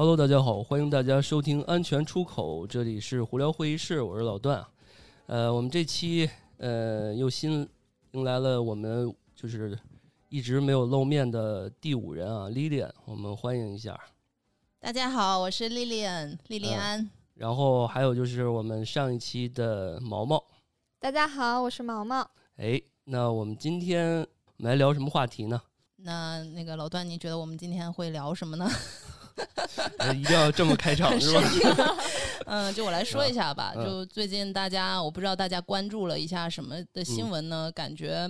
Hello，大家好，欢迎大家收听安全出口，这里是胡聊会议室，我是老段。呃，我们这期呃又新迎来了我们就是一直没有露面的第五人啊，Lilian，我们欢迎一下。大家好，我是 Lilian，莉莉安。然后还有就是我们上一期的毛毛。大家好，我是毛毛。哎，那我们今天我们来聊什么话题呢？那那个老段，你觉得我们今天会聊什么呢？一定要这么开场是吧？嗯，就我来说一下吧。就最近大家，我不知道大家关注了一下什么的新闻呢？感觉，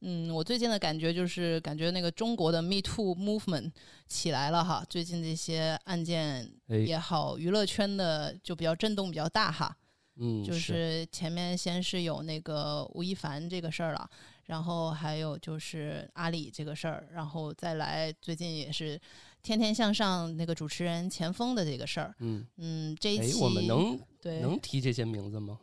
嗯，我最近的感觉就是，感觉那个中国的 Me Too Movement 起来了哈。最近这些案件也好，娱乐圈的就比较震动比较大哈。嗯，就是前面先是有那个吴亦凡这个事儿了，然后还有就是阿里这个事儿，然后再来最近也是。天天向上那个主持人钱枫的这个事儿，嗯嗯，这一期我们能对能提这些名字吗？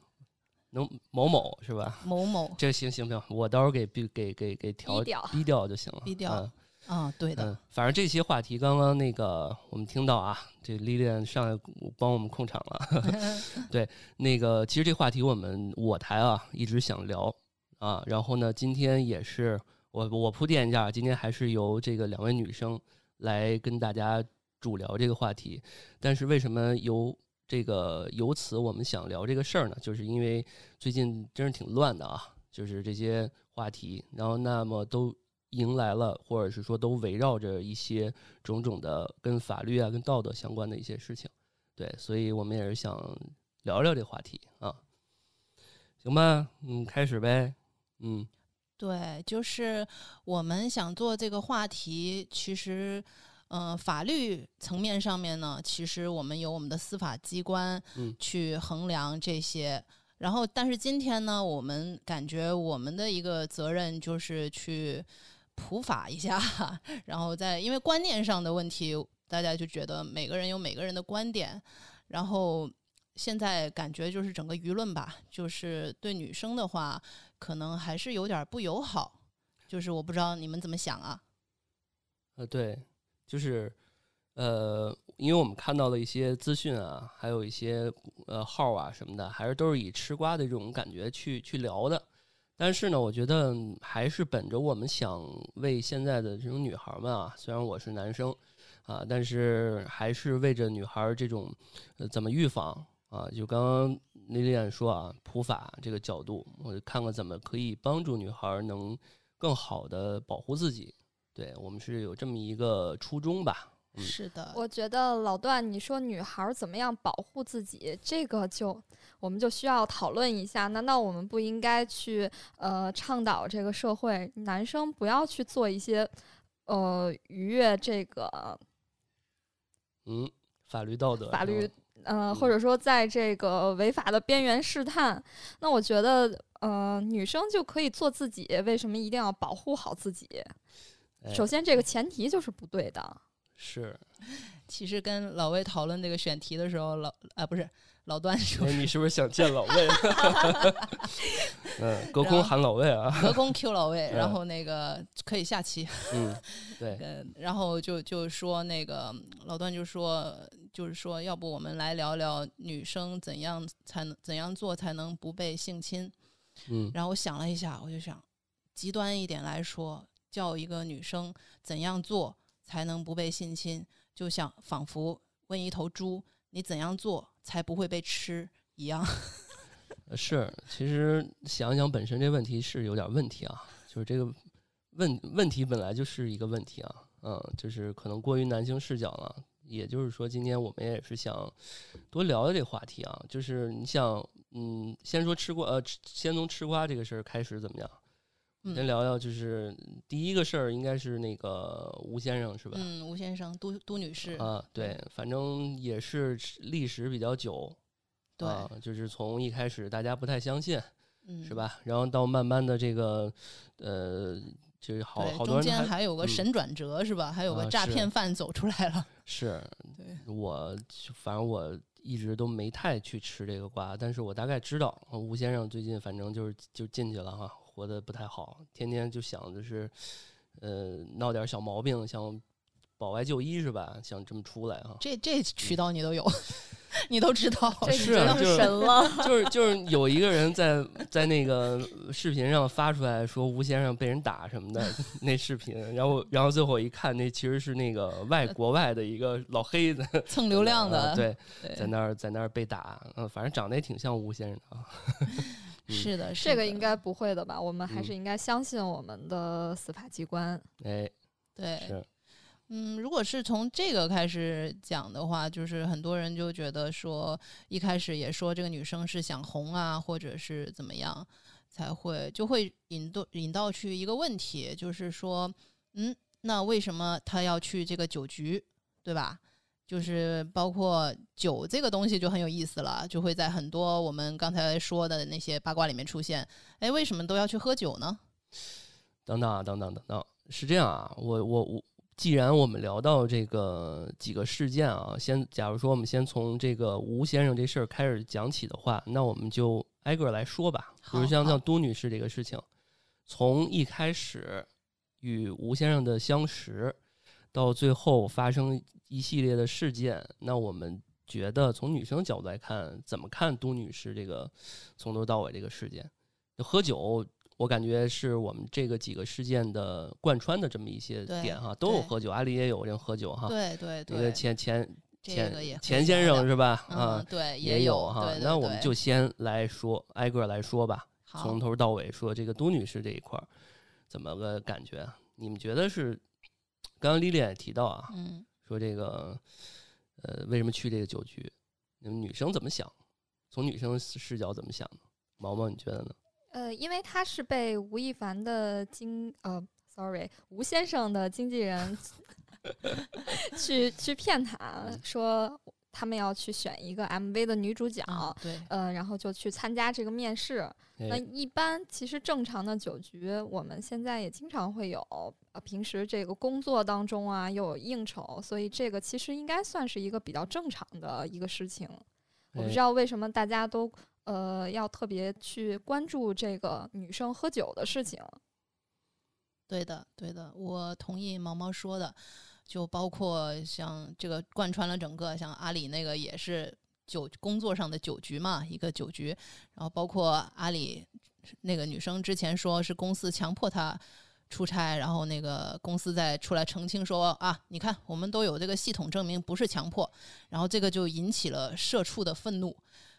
能某某是吧？某某，这行行行，我到时候给给给给给调低调就行了。低调啊，对的。反正这些话题，刚刚那个我们听到啊，这丽丽上来帮我们控场了。对，那个其实这话题我们我台啊一直想聊啊，然后呢，今天也是我我铺垫一下，今天还是由这个两位女生。来跟大家主聊这个话题，但是为什么由这个由此我们想聊这个事儿呢？就是因为最近真是挺乱的啊，就是这些话题，然后那么都迎来了，或者是说都围绕着一些种种的跟法律啊、跟道德相关的一些事情，对，所以我们也是想聊聊这话题啊，行吧，嗯，开始呗，嗯。对，就是我们想做这个话题，其实，嗯，法律层面上面呢，其实我们有我们的司法机关去衡量这些。然后，但是今天呢，我们感觉我们的一个责任就是去普法一下，然后在因为观念上的问题，大家就觉得每个人有每个人的观点，然后。现在感觉就是整个舆论吧，就是对女生的话，可能还是有点不友好。就是我不知道你们怎么想啊？呃，对，就是呃，因为我们看到了一些资讯啊，还有一些呃号啊什么的，还是都是以吃瓜的这种感觉去去聊的。但是呢，我觉得还是本着我们想为现在的这种女孩们啊，虽然我是男生啊，但是还是为着女孩这种呃怎么预防。啊，就刚刚那丽说啊，普法这个角度，我就看看怎么可以帮助女孩能更好的保护自己。对我们是有这么一个初衷吧？是的，我觉得老段，你说女孩怎么样保护自己，这个就我们就需要讨论一下。难道我们不应该去呃倡导这个社会男生不要去做一些呃逾越这个嗯法律道德法律？嗯，或者说在这个违法的边缘试探，那我觉得，呃，女生就可以做自己，为什么一定要保护好自己？首先，这个前提就是不对的。是，其实跟老魏讨论这个选题的时候，老啊不是。老段说：“你是不是想见老魏？”嗯，隔空喊老魏啊，隔空 Q 老魏，然后那个可以下棋。嗯，对。嗯，然后就就说那个老段就说，就是说，要不我们来聊聊女生怎样才能怎样做才能不被性侵？嗯，然后我想了一下，我就想，极端一点来说，叫一个女生怎样做才能不被性侵，就像仿佛问一头猪，你怎样做？才不会被吃一样。是，其实想想本身这问题是有点问题啊，就是这个问问题本来就是一个问题啊，嗯，就是可能过于男性视角了。也就是说，今天我们也是想多聊聊这个话题啊，就是你想，嗯，先说吃瓜，呃，先从吃瓜这个事儿开始怎么样？先聊聊，就是第一个事儿，应该是那个吴先生是吧？嗯，吴先生，都都女士啊，对，反正也是历史比较久，对，就是从一开始大家不太相信，嗯，是吧？然后到慢慢的这个，呃，就是好好多中间还有个神转折是吧？还有个诈骗犯走出来了，是，对，我反正我一直都没太去吃这个瓜，但是我大概知道吴先生最近反正就是就进去了哈。活得不太好，天天就想着是，呃，闹点小毛病，想保外就医是吧？想这么出来啊？这这渠道你都有，你都知道，这是神了。就是就是有一个人在在那个视频上发出来说吴先生被人打什么的那视频，然后然后最后一看，那其实是那个外国外的一个老黑子蹭流量的，对在那儿在那儿被打，嗯，反正长得也挺像吴先生的啊。嗯是的，是这个应该不会的吧？我们还嗯是应该相信我们的司法机关。哎，对，嗯，如果是从这个开始讲的话，就是很多人就觉得说，一开始也说这个女生是想红啊，或者是怎么样，才会就会引导引到去一个问题，就是说，嗯，那为什么她要去这个酒局，对吧？就是包括酒这个东西就很有意思了，就会在很多我们刚才说的那些八卦里面出现。哎，为什么都要去喝酒呢？等等啊，等等等等，是这样啊，我我我，既然我们聊到这个几个事件啊，先假如说我们先从这个吴先生这事儿开始讲起的话，那我们就挨个儿来说吧。比如像像都女士这个事情，从一开始与吴先生的相识，到最后发生一系列的事件，那我们觉得从女生角度来看，怎么看都女士这个从头到尾这个事件？就喝酒，我感觉是我们这个几个事件的贯穿的这么一些点哈，都有喝酒，阿里也有人喝酒哈。对对对，钱钱这钱先生是吧？嗯，啊，对，也有哈。那我们就先来说，挨个来说吧，好从头到尾说这个都女士这一块儿怎么个感觉啊？你们觉得是？刚刚丽丽也提到啊，嗯说这个呃，为什么去这个酒局？你们女生怎么想？从女生视角怎么想呢？毛毛，你觉得呢？呃，因为他是被吴亦凡的经呃，sorry，吴先生的经纪人 去去骗他嗯说他们要去选一个 MV 的女主角，啊对呃，然后就去参加这个面试。那哎一般其实正常的酒局，我们现在也经常会有，呃，平时这个工作当中啊又有应酬，所以这个其实应该算是一个比较正常的一个事情。我不哎知道为什么大家都呃要特别去关注这个女生喝酒的事情。对的对的，我同意毛毛说的，就包括像这个贯穿了整个，像阿里那个也是酒工作上的酒局嘛，一个酒局，然后包括阿里那个女生之前说是公司强迫她。出差，然后那个公司再出来澄清说啊，你看我们都有这个系统证明，不是强迫，然后这个就引起了社畜的愤怒，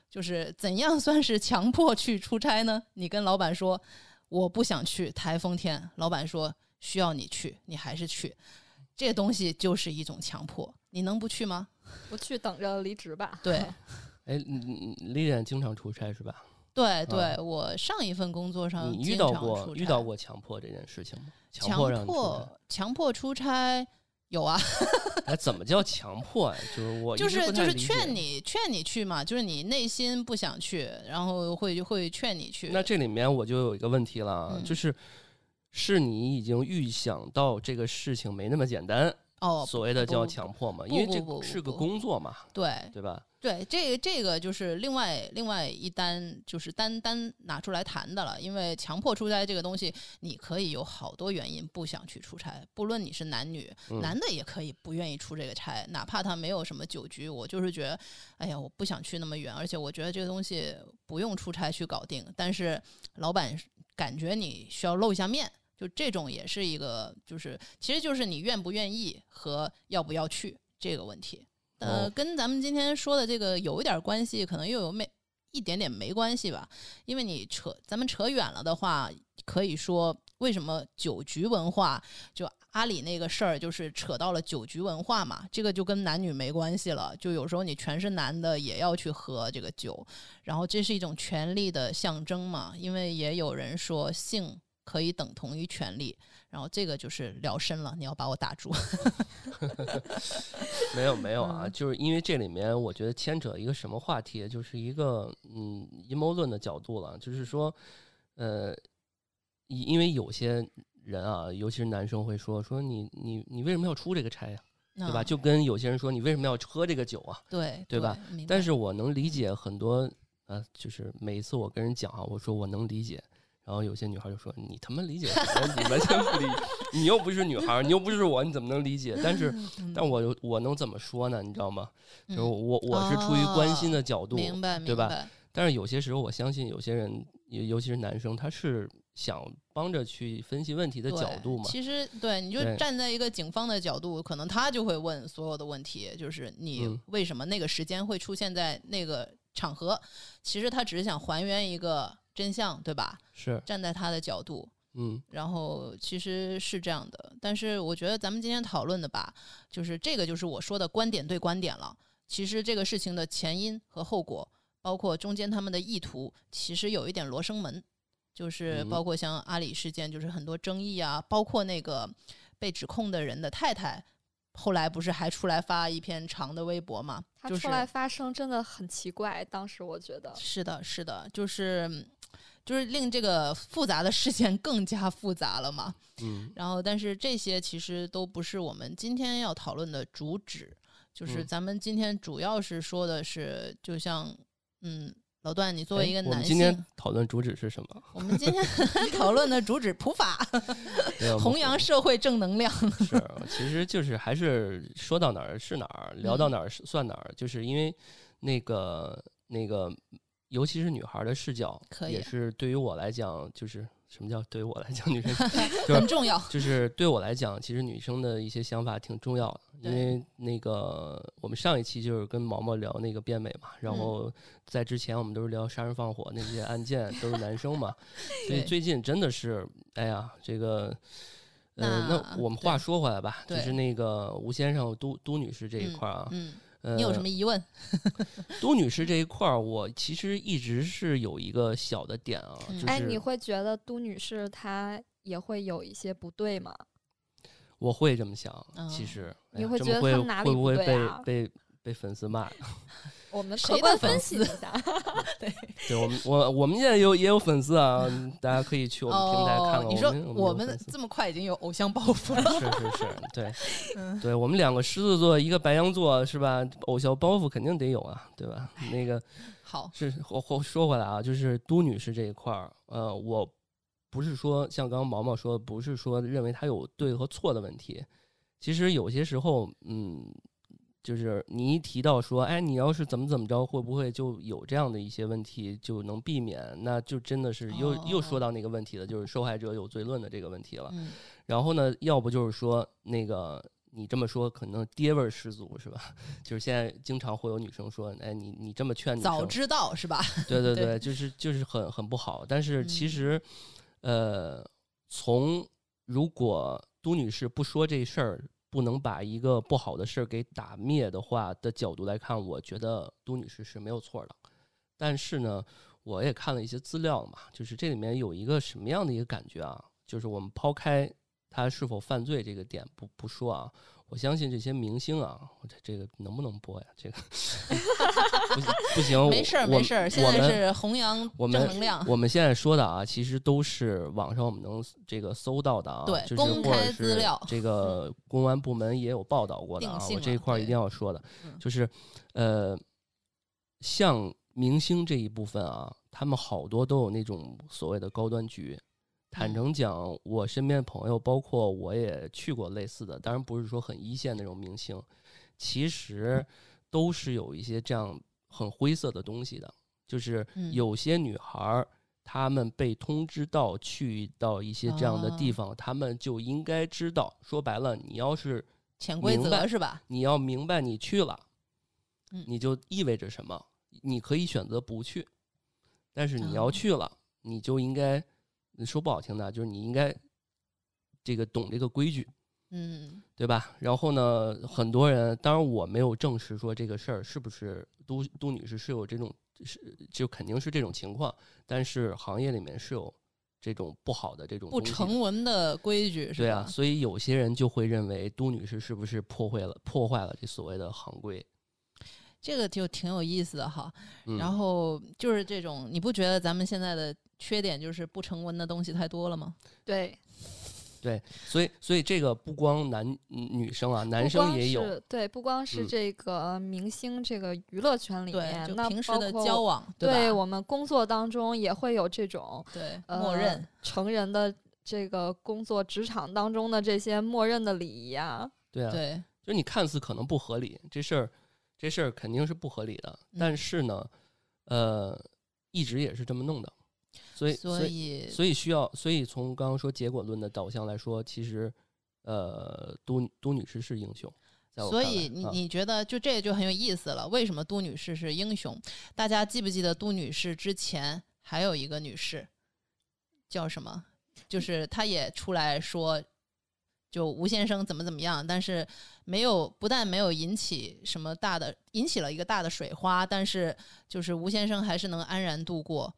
就是怎样算是强迫去出差呢？你跟老板说我不想去台风天，老板说需要你去，你还是去，这东西就是一种强迫，你能不去吗？不去等着离职吧。对 哎，你你丽丽经常出差是吧？对对，我上一份工作上你遇经常到过出差遇到过强迫这件事情吗？强迫强迫出差有啊，哎，怎么叫强迫呀？就是我就是就是劝。你劝你去嘛，就是你内心不想去，然后会会劝你去。那这里面我就有一个问题了就是是你已经预想到这个事情没那么简单，哦，所谓的叫强迫嘛？因为这是个工作嘛，对对吧？对，这这个就是另外另外一单，就是单单拿出来谈的了。因为强迫出差这个东西，你可以有好多原因不想去出差，不论你是男女，嗯男的也可以不愿意出这个差，哪怕他没有什么酒局，我就是觉得，哎呀，我不想去那么远，而且我觉得这个东西不用出差去搞定，但是老板感觉你需要露一下面。就这种也是一个，就是其实就是你愿不愿意和要不要去这个问题。呃，哦跟咱们今天说的这个有一点关系，可能又有没一点点没关系吧。因为你扯咱们扯远了的话，可以说为什么酒局文化，就阿里那个事儿，就是扯到了酒局文化嘛，这个就跟男女没关系了。就有时候你全是男的也要去喝这个酒，然后这是一种权力的象征嘛。因为也有人说性可以等同于权利，然后这个就是聊深了，你要把我打住。没有没有啊，嗯就是因为这里面我觉得牵扯一个什么话题，就是一个嗯阴谋论的角度了，就是说，呃，因因为有些人啊，尤其是男生会说说你你你为什么要出这个差呀、对吧？嗯就跟有些人说你为什么要喝这个酒啊？对对吧？但是我能理解很多，呃，就是每一次我跟人讲啊，我说我能理解，然然后有些女孩就说：“你他妈理解什么？你完全不理，你又不是女孩，你又不是我，你怎么能理解？”但是，但我我能怎么说呢？你知道吗？就是我我是出于关心的角度，明白，对吧？但是有些时候，我相信有些人，尤尤其是男生，他是想帮着去分析问题的角度嘛。其实，对，你就站在一个警方的角度，可能他就会问所有的问题，就是你为什么那个时间会出现在那个场合？其实他只是想还原一个。真相对吧？是站在他的角度，嗯，然后其实是这样的。但是我觉得咱们今天讨论的吧，就是这个，就是我说的观点对观点了。其实这个事情的前因和后果，包括中间他们的意图，其实有一点罗生门。就是包括像阿里事件，就是很多争议啊，包括那个被指控的人的太太，后来不是还出来发一篇长的微博嘛？他出来发声真的很奇怪。当时我觉得是的，是的，就是。就是令这个复杂的事件更加复杂了嘛，嗯，然后但是这些其实都不是我们今天要讨论的主旨，就是咱们今天主要是说的是，就像嗯，老段，你作为一个男性，我们今天讨论主旨是什么？我们今天 讨论的主旨普法，弘扬社会正能量。是，其实就是还是说到哪儿是哪儿，聊到哪儿算哪儿，就是因为那个那个。尤其是女孩的视角，也是对于我来讲，就是什么叫对于我来讲，女生 很重要。就是 对我来讲，其实女生的一些想法挺重要的。因为那个我们上一期就是跟毛毛聊那个变美嘛，然后在之前我们都是聊杀人放火那些案件，都是男生嘛。所以最近真的是，哎呀，这个，呃，那我们话说回来吧，就是那个吴先生、都都女士这一块啊。你有什么疑问？都女士这一块儿，我其实一直是有一个小的点啊。哎，你会觉得都女士她也会有一些不对吗？我会这么想，其实你会觉得会会不会被被被粉丝骂？我们客观分析一下，对，对我们我我们现在有也有粉丝啊，大家可以去我们平台看看。你说我们这么快已经有偶像包袱了？是是是，对，对我们两个狮子座，一个白羊座，是吧？偶像包袱肯定得有啊，对吧？那个好，是我我说回来啊，就是都女士这一块儿，呃，我不是说像刚刚毛毛说，不是说认为他有对和错的问题，其实有些时候，嗯。就是你一提到说，哎，你要是怎么怎么着，会不会就有这样的一些问题就能避免？那就真的是又又说到那个问题了，就是受害者有罪论的这个问题了。然后呢，要不就是说那个你这么说可能爹味十足是吧？就是现在经常会有女生说，哎，你你这么劝，早知道是吧？对对对，就是就是很很不好。但是其实，呃，从如果都女士不说这事儿。不能把一个不好的事儿给打灭的话的角度来看，我觉得都女士是没有错的。但是呢，我也看了一些资料嘛，就是这里面有一个什么样的一个感觉啊？就是我们抛开他是否犯罪这个点不不说啊。我相信这些明星啊，这这个能不能播呀？这个不行 不行，没事儿没事儿。现在是弘扬正能量。我们现在说的啊，其实都是网上我们能这个搜到的啊，对，公开资料。这个公安部门也有报道过的啊，我这一块一定要说的，就是呃，像明星这一部分啊，他们好多都有那种所谓的高端局。坦诚讲，我身边朋友，包括我也去过类似的，当然不是说很一线那种明星，其实都是有一些这样很灰色的东西的。就是有些女孩儿，她们被通知到去到一些这样的地方，她们就应该知道。说白了，你要是潜规则是吧？你要明白，你去了，你就意味着什么？你可以选择不去，但是你要去了，你就应该。说不好听的，就是你应该这个懂这个规矩，嗯，对吧？然后呢，很多人，当然我没有证实说这个事儿是不是都都女士是有这种是就肯定是这种情况，但是行业里面是有这种不好的这种不成文的规矩，对啊，所以有些人就会认为都女士是不是破坏了破坏了这所谓的行规。这个就挺有意思的哈，然后就是这种，你不觉得咱们现在的缺点就是不成文的东西太多了吗？对，对，所以所以这个不光男女生啊，男生也有。对，不光是这个明星这个娱乐圈里面，那平时的交往，对我们工作当中也会有这种对默认成人的这个工作职场当中的这些默认的礼仪啊。对啊，对，就你看似可能不合理，这事儿这事儿肯定是不合理的，但是呢，呃，一直也是这么弄的。所以，所以，所以需要，所以从刚刚说结果论的导向来说，其实，呃，都都女士是英雄。所以，你你觉得就这就很有意思了？为什么都女士是英雄？大家记不记得都女士之前还有一个女士叫什么？就是她也出来说，就吴先生怎么怎么样，但是没有，不但没有引起什么大的，引起了一个大的水花，但是就是吴先生还是能安然度过。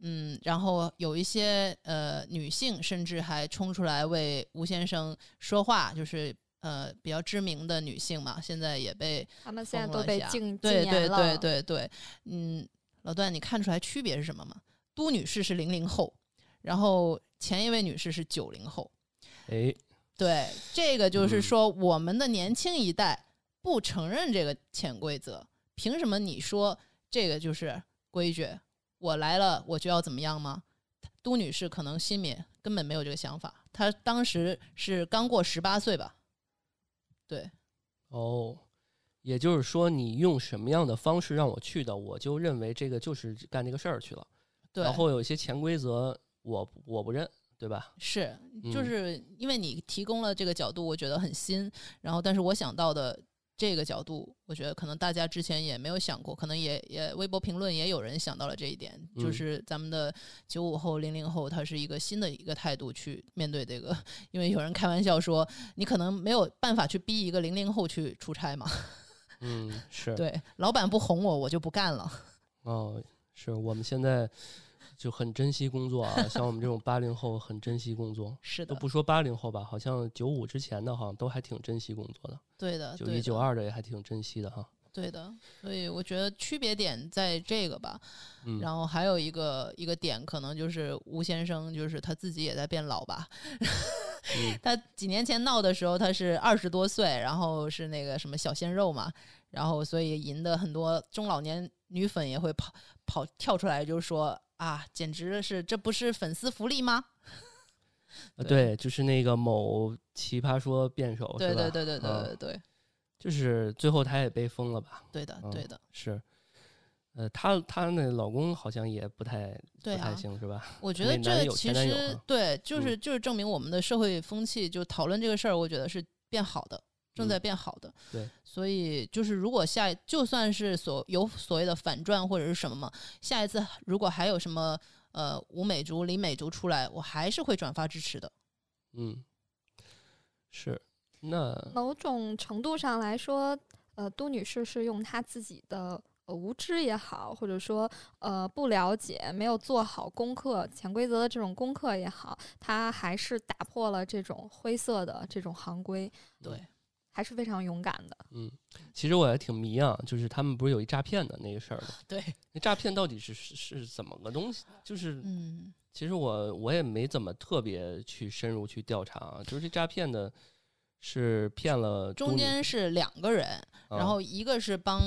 嗯，然后有一些呃女性甚至还冲出来为吴先生说话，就是呃比较知名的女性嘛，现在也被他们现在都被禁对对对对对，嗯，老段，你看出来区别是什么吗？都女士是零零后，然后前一位女士是九零后。哎，对，这个就是说我们的年轻一代不承认这个潜规则，凭什么你说这个就是规矩？我来了，我就要怎么样吗？都女士可能心里根本没有这个想法。她当时是刚过十八岁吧？对。哦，也就是说，你用什么样的方式让我去的，我就认为这个就是干这个事儿去了。对。然后有一些潜规则，我我不认，对吧？是，就是因为你提供了这个角度，我觉得很新。然后，但是我想到的。这个角度，我觉得可能大家之前也没有想过，可能也也微博评论也有人想到了这一点，就是咱们的九五后、零零后，他是一个新的一个态度去面对这个，因为有人开玩笑说，你可能没有办法去逼一个零零后去出差嘛。嗯，是对，老板不哄我，我就不干了。哦，是我们现在。就很珍惜工作啊，像我们这种八零后很珍惜工作，是的，都不说八零后吧，好像九五之前的，好像都还挺珍惜工作的。对的，九一九二的也还挺珍惜的哈。对的，所以我觉得区别点在这个吧。嗯然后还有一个一个点，可能就是吴先生，就是他自己也在变老吧。他几年前闹的时候，他是二十多岁，然后是那个什么小鲜肉嘛，然后所以赢得很多中老年女粉也会跑跑跳出来，就说。啊，简直是，这不是粉丝福利吗？对，就是那个某奇葩说辩手，对对对对对对对，就是最后他也被封了吧？对的，对的，是。呃，她她那老公好像也不太不太行，是吧？我 觉得这其实对，就是就是证明我们的社会风气，就讨论这个事儿，我觉得是变好的。正在变好的，对，所以就是如果下就算是所有所谓的反转或者是什么嘛，下一次如果还有什么呃吴美竹、李美竹出来，我还是会转发支持的。嗯，是那某种程度上来说，呃，都女士是用她自己的无知也好，或者说呃不了解、没有做好功课、潜规则的这种功课也好，她还是打破了这种灰色的这种行规。对。还是非常勇敢的。嗯，其实我还挺迷啊，就是他们不是有一诈骗的那个事儿吗？对，那诈骗到底是是怎么个东西？就是，嗯，其实我我也没怎么特别去深入去调查啊。就是这诈骗的，是骗了中间是两个人，然后一个是帮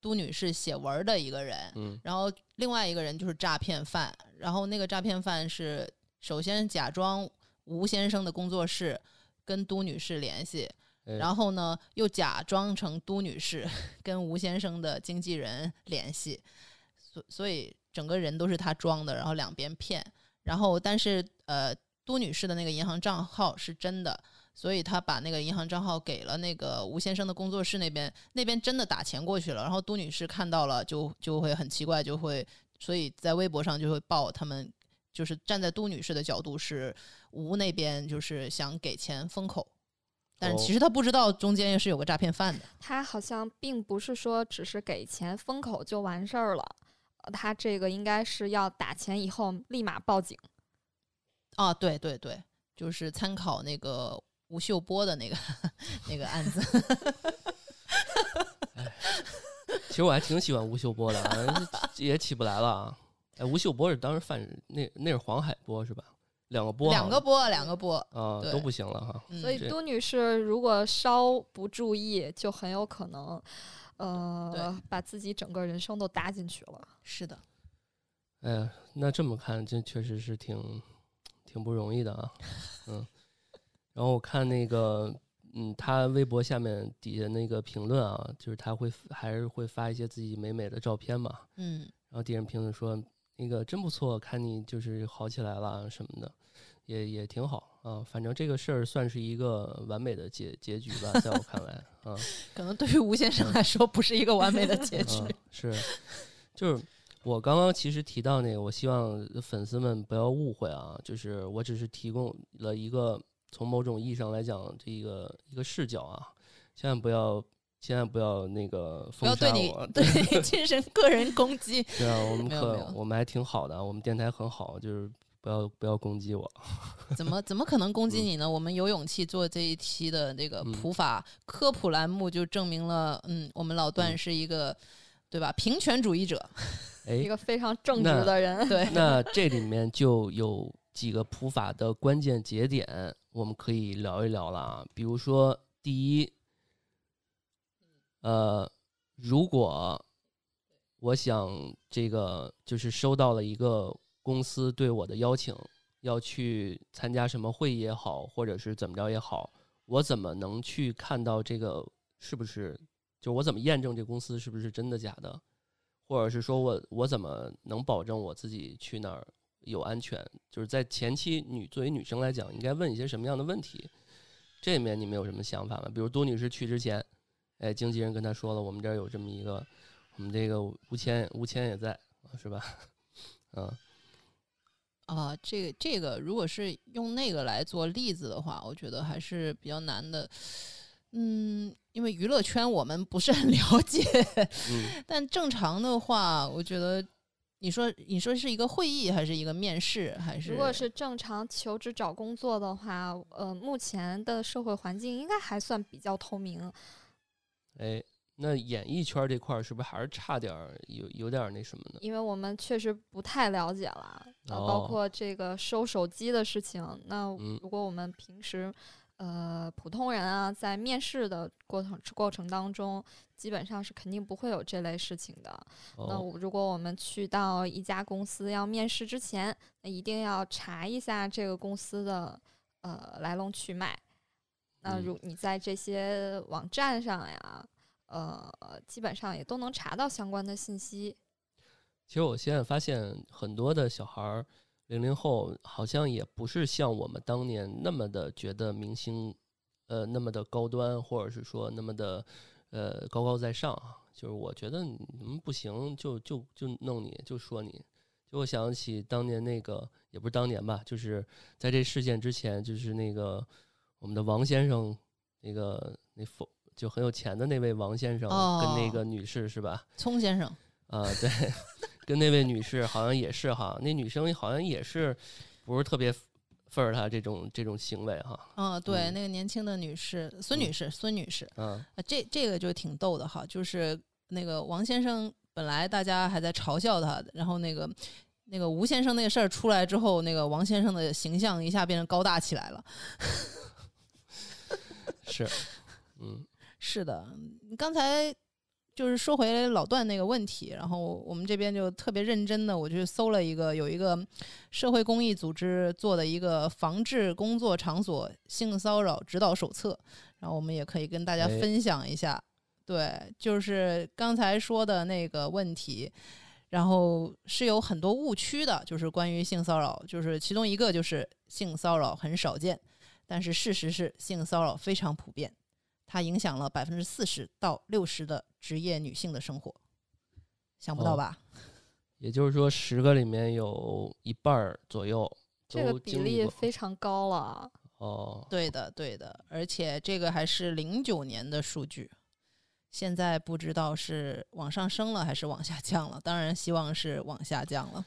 都女士写文的一个人，嗯，然后另外一个人就是诈骗犯。然后那个诈骗犯是首先假装吴先生的工作室跟都女士联系。然后呢，又假装成都女士跟吴先生的经纪人联系，所所以整个人都是他装的，然后两边骗。然后但是呃，都女士的那个银行账号是真的，所以他把那个银行账号给了那个吴先生的工作室那边，那边真的打钱过去了。然后都女士看到了，就就会很奇怪，就会所以在微博上就会报他们，就是站在都女士的角度是吴那边就是想给钱封口。但其实他不知道中间是有个诈骗犯的。他好像并不是说只是给钱封口就完事儿了，他这个应该是要打钱以后立马报警。哦，对对对，就是参考那个吴秀波的那个 那个案子。其实我还挺喜欢吴秀波的，也起不来了啊。哎，吴秀波是当时犯那那是黄海波是吧？两个波，两个波，两个波啊，都不行了哈。所以都女士如果稍不注意，就很有可能，呃，把自己整个人生都搭进去了。是的。哎呀，那这么看，这确实是挺挺不容易的啊。嗯，然后我看那个，嗯，他微博下面底下那个评论啊，就是他会还是会发一些自己美美的照片嘛。嗯，然后底下评论说。那个真不错，看你就是好起来了什么的，也也挺好啊。反正这个事儿算是一个完美的结结局吧，在我看来啊。可能对于吴先生来说，不是一个完美的结局。是，就是我刚刚其实提到那个，我希望粉丝们不要误会啊，就是我只是提供了一个从某种意义上来讲这一个一个视角啊，千万不要。千万不要那个不要对你 对你进行个人攻击。对啊，我们可我们还挺好的，我们电台很好，就是不要不要攻击我。怎么怎么可能攻击你呢？我们有勇气做这一期的那个普法科普栏目，就证明了，嗯，我们老段是一个对吧？平权主义者，一个非常正直的人。对，那这里面就有几个普法的关键节点，我们可以聊一聊了啊。比如说，第一。呃，如果我想这个就是收到了一个公司对我的邀请，要去参加什么会议也好，或者是怎么着也好，我怎么能去看到这个是不是？就我怎么验证这公司是不是真的假的？或者是说我我怎么能保证我自己去那儿有安全？就是在前期，女作为女生来讲，应该问一些什么样的问题？这里面你们有什么想法吗？比如杜女士去之前。哎，经纪人跟他说了，我们这儿有这么一个，我们这个吴谦，吴谦也在，是吧？嗯，啊，这个这个，如果是用那个来做例子的话，我觉得还是比较难的。嗯，因为娱乐圈我们不是很了解。嗯。但正常的话，我觉得，你说你说是一个会议，还是一个面试，还是？如果是正常求职找工作的话，呃，目前的社会环境应该还算比较透明。哎，那演艺圈这块儿是不是还是差点儿，有有点儿那什么呢？因为我们确实不太了解了，包括这个收手机的事情。那如果我们平时，呃，普通人啊，在面试的过程过程当中，基本上是肯定不会有这类事情的。那如果我们去到一家公司要面试之前，那一定要查一下这个公司的呃来龙去脉。那如你在这些网站上呀，呃，基本上也都能查到相关的信息。其实我现在发现很多的小孩儿，零零后好像也不是像我们当年那么的觉得明星，呃，那么的高端，或者是说那么的，呃，高高在上。就是我觉得你们不行，就就就弄你，就说你。就我想起当年那个，也不是当年吧，就是在这事件之前，就是那个。我们的王先生，那个那富就很有钱的那位王先生，跟那个女士是吧？聪先生啊，对，跟那位女士好像也是哈，那女生好像也是不是特别份儿他这种这种行为哈。嗯，对，那个年轻的女士，孙女士，孙女士，嗯，这这个就挺逗的哈，就是那个王先生本来大家还在嘲笑他，然后那个那个吴先生那个事儿出来之后，那个王先生的形象一下变得高大起来了。是，嗯，是的，刚才就是说回老段那个问题，然后我们这边就特别认真的，我去搜了一个有一个社会公益组织做的一个防治工作场所性骚扰指导手册，然后我们也可以跟大家分享一下。对，就是刚才说的那个问题，然后是有很多误区的，就是关于性骚扰，就是其中一个就是性骚扰很少见。但是事实是，性骚扰非常普遍，它影响了百分之四十到六十的职业女性的生活，想不到吧？也就是说，十个里面有一半儿左右，这个比例非常高了。哦，对的，对的，而且这个还是零九年的数据，现在不知道是往上升了还是往下降了。当然，希望是往下降了。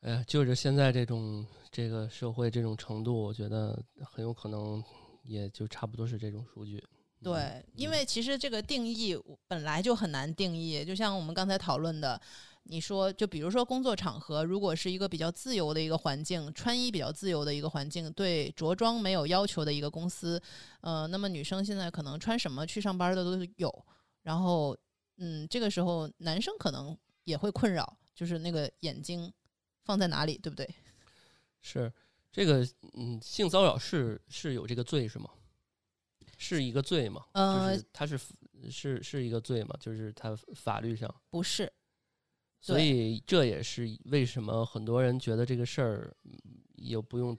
哎呀，就是现在这种。这个社会这种程度，我觉得很有可能也就差不多是这种数据。对，因为其实这个定义本来就很难定义，就像我们刚才讨论的，你说，就比如说工作场合，如果是一个比较自由的一个环境，穿衣比较自由的一个环境，对着装没有要求的一个公司，呃，那么女生现在可能穿什么去上班的都有。然后，嗯，这个时候男生可能也会困扰，就是那个眼睛放在哪里，对不对？是这个，嗯，性骚扰是是有这个罪是吗？是一个罪吗？呃，它是是是一个罪吗？就是它法律上不是。所以这也是为什么很多人觉得这个事儿又不用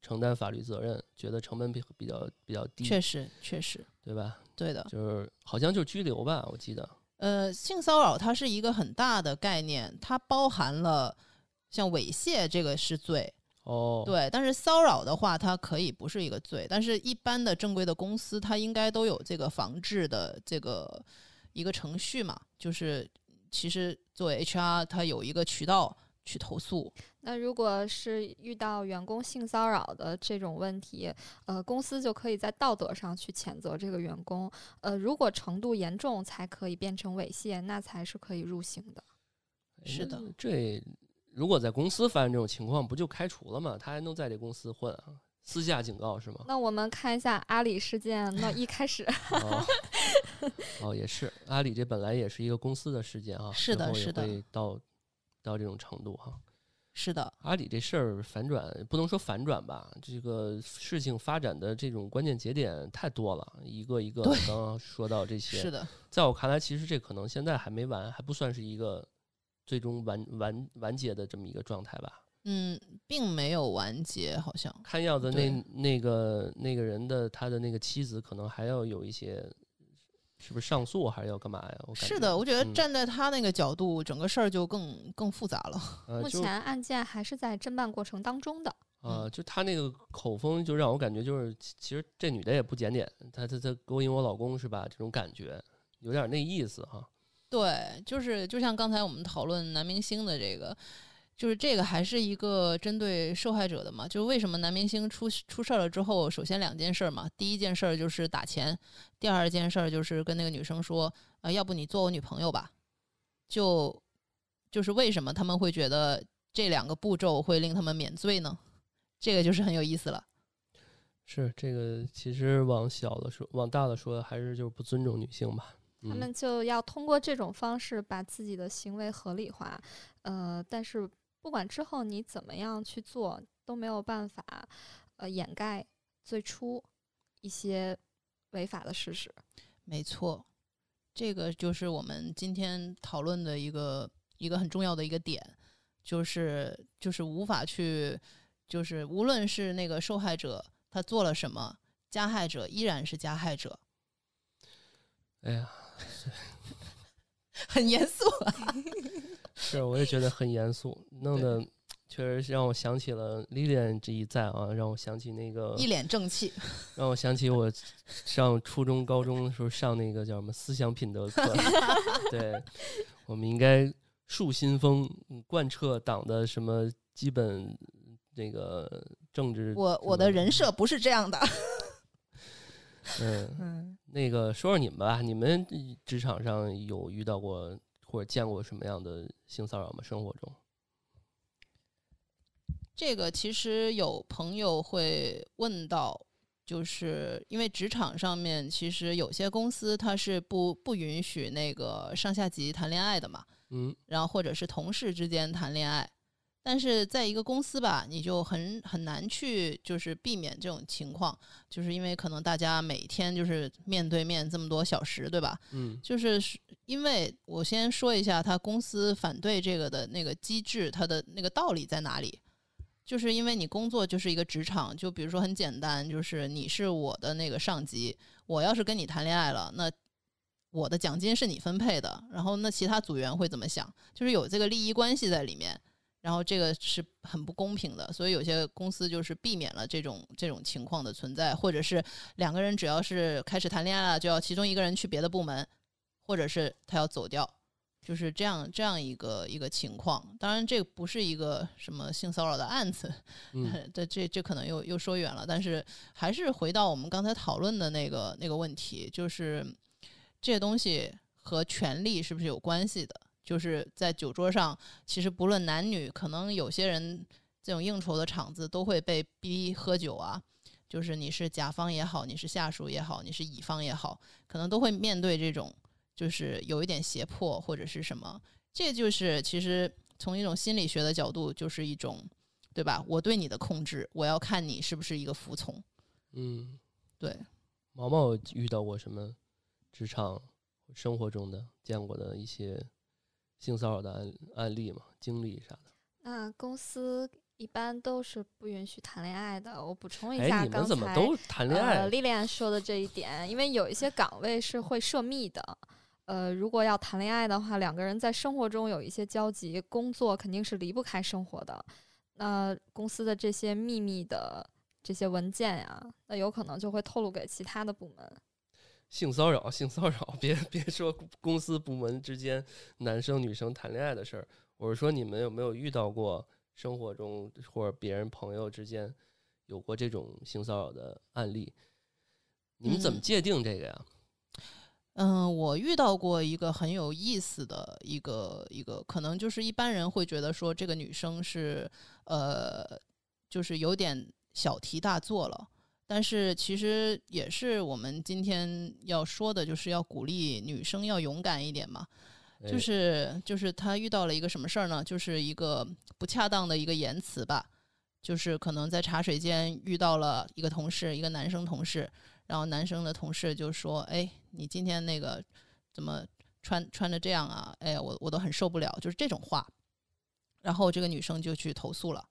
承担法律责任，觉得成本比比较比较低。确实，确实，对吧？对的，就是好像就拘留吧，我记得。呃，性骚扰它是一个很大的概念，它包含了像猥亵这个是罪哦，对。但是骚扰的话，它可以不是一个罪，但是一般的正规的公司，它应该都有这个防治的这个一个程序嘛，就是。其实作为 HR，它有一个渠道去投诉。那如果是遇到员工性骚扰的这种问题，呃，公司就可以在道德上去谴责这个员工。呃，如果程度严重，才可以变成猥亵，那才是可以入刑的。是的，这如果在公司发生这种情况，不就开除了吗？他还能在这公司混啊？私下警告是吗？那我们看一下阿里事件。那一开始，哦，也是阿里这本来也是一个公司的事件啊，是的，是的，到到这种程度哈，是的。阿里这事儿反转不能说反转吧，这个事情发展的这种关键节点太多了，一个一个刚刚说到这些，是的。在我看来，其实这可能现在还没完，还不算是一个最终完完完结的这么一个状态吧。嗯，并没有完结，好像看样子那那个那个人的他的那个妻子可能还要有一些，是不是上诉还是要干嘛呀？是的，我觉得站在他那个角度，整个事儿就更更复杂了。目前案件还是在侦办过程当中的。啊，就他那个口风，就让我感觉就是，其实这女的也不检点，她她她勾引我老公是吧？这种感觉有点那意思哈。对，就是就像刚才我们讨论男明星的这个。就是这个还是一个针对受害者的嘛？就是为什么男明星出出事儿了之后，首先两件事嘛，第一件事就是打钱，第二件事就是跟那个女生说，呃，要不你做我女朋友吧？就就是为什么他们会觉得这两个步骤会令他们免罪呢？这个就是很有意思了。是这个，其实往小了说，往大了说，还是就是不尊重女性吧？他们就要通过这种方式把自己的行为合理化，呃，但是。不管之后你怎么样去做，都没有办法，呃，掩盖最初一些违法的事实。没错，这个就是我们今天讨论的一个一个很重要的一个点，就是就是无法去，就是无论是那个受害者他做了什么，加害者依然是加害者。哎呀，很严肃。是，我也觉得很严肃，弄得确实让我想起了 Lilian 这一在啊，让我想起那个一脸正气，让我想起我上初中、高中的时候上那个叫什么思想品德课。对，我们应该树新风，贯彻党的什么基本那个政治。我我的人设不是这样的。嗯，那个说说你们吧，你们职场上有遇到过？或者见过什么样的性骚扰吗？生活中，这个其实有朋友会问到，就是因为职场上面其实有些公司它是不不允许那个上下级谈恋爱的嘛，嗯，然后或者是同事之间谈恋爱。但是在一个公司吧，你就很很难去就是避免这种情况，就是因为可能大家每天就是面对面这么多小时，对吧？嗯，就是因为我先说一下他公司反对这个的那个机制，它的那个道理在哪里？就是因为你工作就是一个职场，就比如说很简单，就是你是我的那个上级，我要是跟你谈恋爱了，那我的奖金是你分配的，然后那其他组员会怎么想？就是有这个利益关系在里面。然后这个是很不公平的，所以有些公司就是避免了这种这种情况的存在，或者是两个人只要是开始谈恋爱了，就要其中一个人去别的部门，或者是他要走掉，就是这样这样一个一个情况。当然，这个不是一个什么性骚扰的案子，这这这可能又又说远了。但是还是回到我们刚才讨论的那个那个问题，就是这些东西和权利是不是有关系的？就是在酒桌上，其实不论男女，可能有些人这种应酬的场子都会被逼喝酒啊。就是你是甲方也好，你是下属也好，你是乙方也好，可能都会面对这种，就是有一点胁迫或者是什么。这就是其实从一种心理学的角度，就是一种，对吧？我对你的控制，我要看你是不是一个服从。嗯，对。毛毛遇到过什么职场生活中的见过的一些性骚扰的案案例吗？经历啥的？那公司一般都是不允许谈恋爱的。我补充一下，你们怎么都谈恋爱？丽莲说的这一点，因为有一些岗位是会涉密的。呃，如果要谈恋爱的话，两个人在生活中有一些交集，工作肯定是离不开生活的。那公司的这些秘密的。这些文件呀，那有可能就会透露给其他的部门。性骚扰，性骚扰，别别说公司部门之间男生女生谈恋爱的事儿，我是说你们有没有遇到过生活中或者别人朋友之间有过这种性骚扰的案例？你们怎么界定这个呀？嗯，我遇到过一个很有意思的一个一个，可能就是一般人会觉得说这个女生是呃，就是有点。小题大做了，但是其实也是我们今天要说的，就是要鼓励女生要勇敢一点嘛。就是就是她遇到了一个什么事儿呢？就是一个不恰当的一个言辞吧。就是可能在茶水间遇到了一个同事，一个男生同事，然后男生的同事就说：“哎，你今天那个怎么穿穿的这样啊？哎呀，我我都很受不了。”就是这种话，然后这个女生就去投诉了。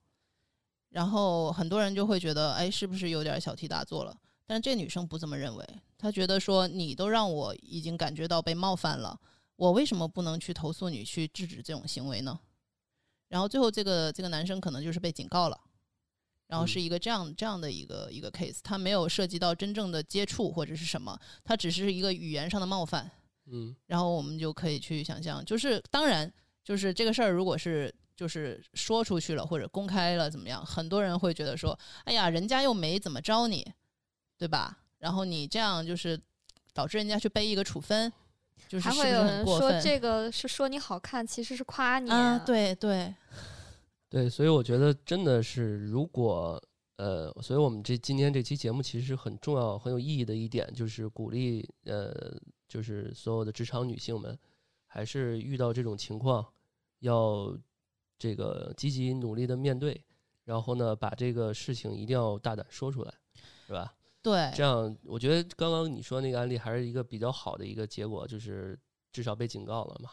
然后很多人就会觉得，哎，是不是有点小题大做了？但是这女生不这么认为，她觉得说，你都让我已经感觉到被冒犯了，我为什么不能去投诉你，去制止这种行为呢？然后最后这个这个男生可能就是被警告了，然后是一个这样这样的一个一个 case，他没有涉及到真正的接触或者是什么，他只是一个语言上的冒犯。嗯，然后我们就可以去想象，就是当然，就是这个事儿如果是。就是说出去了或者公开了怎么样？很多人会觉得说：“哎呀，人家又没怎么着你，对吧？”然后你这样就是导致人家去背一个处分，就是还会有人说这个是说你好看，其实是夸你。啊，对对 对，所以我觉得真的是，如果呃，所以我们这今天这期节目其实很重要、很有意义的一点，就是鼓励呃，就是所有的职场女性们，还是遇到这种情况要。这个积极努力的面对，然后呢，把这个事情一定要大胆说出来，是吧？对，这样我觉得刚刚你说那个案例还是一个比较好的一个结果，就是至少被警告了嘛，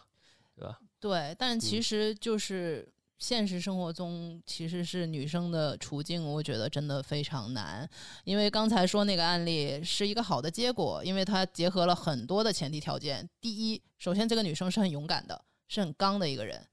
对吧？对，但其实就是现实生活中其实是女生的处境，我觉得真的非常难，因为刚才说那个案例是一个好的结果，因为它结合了很多的前提条件。第一，首先这个女生是很勇敢的，是很刚的一个人。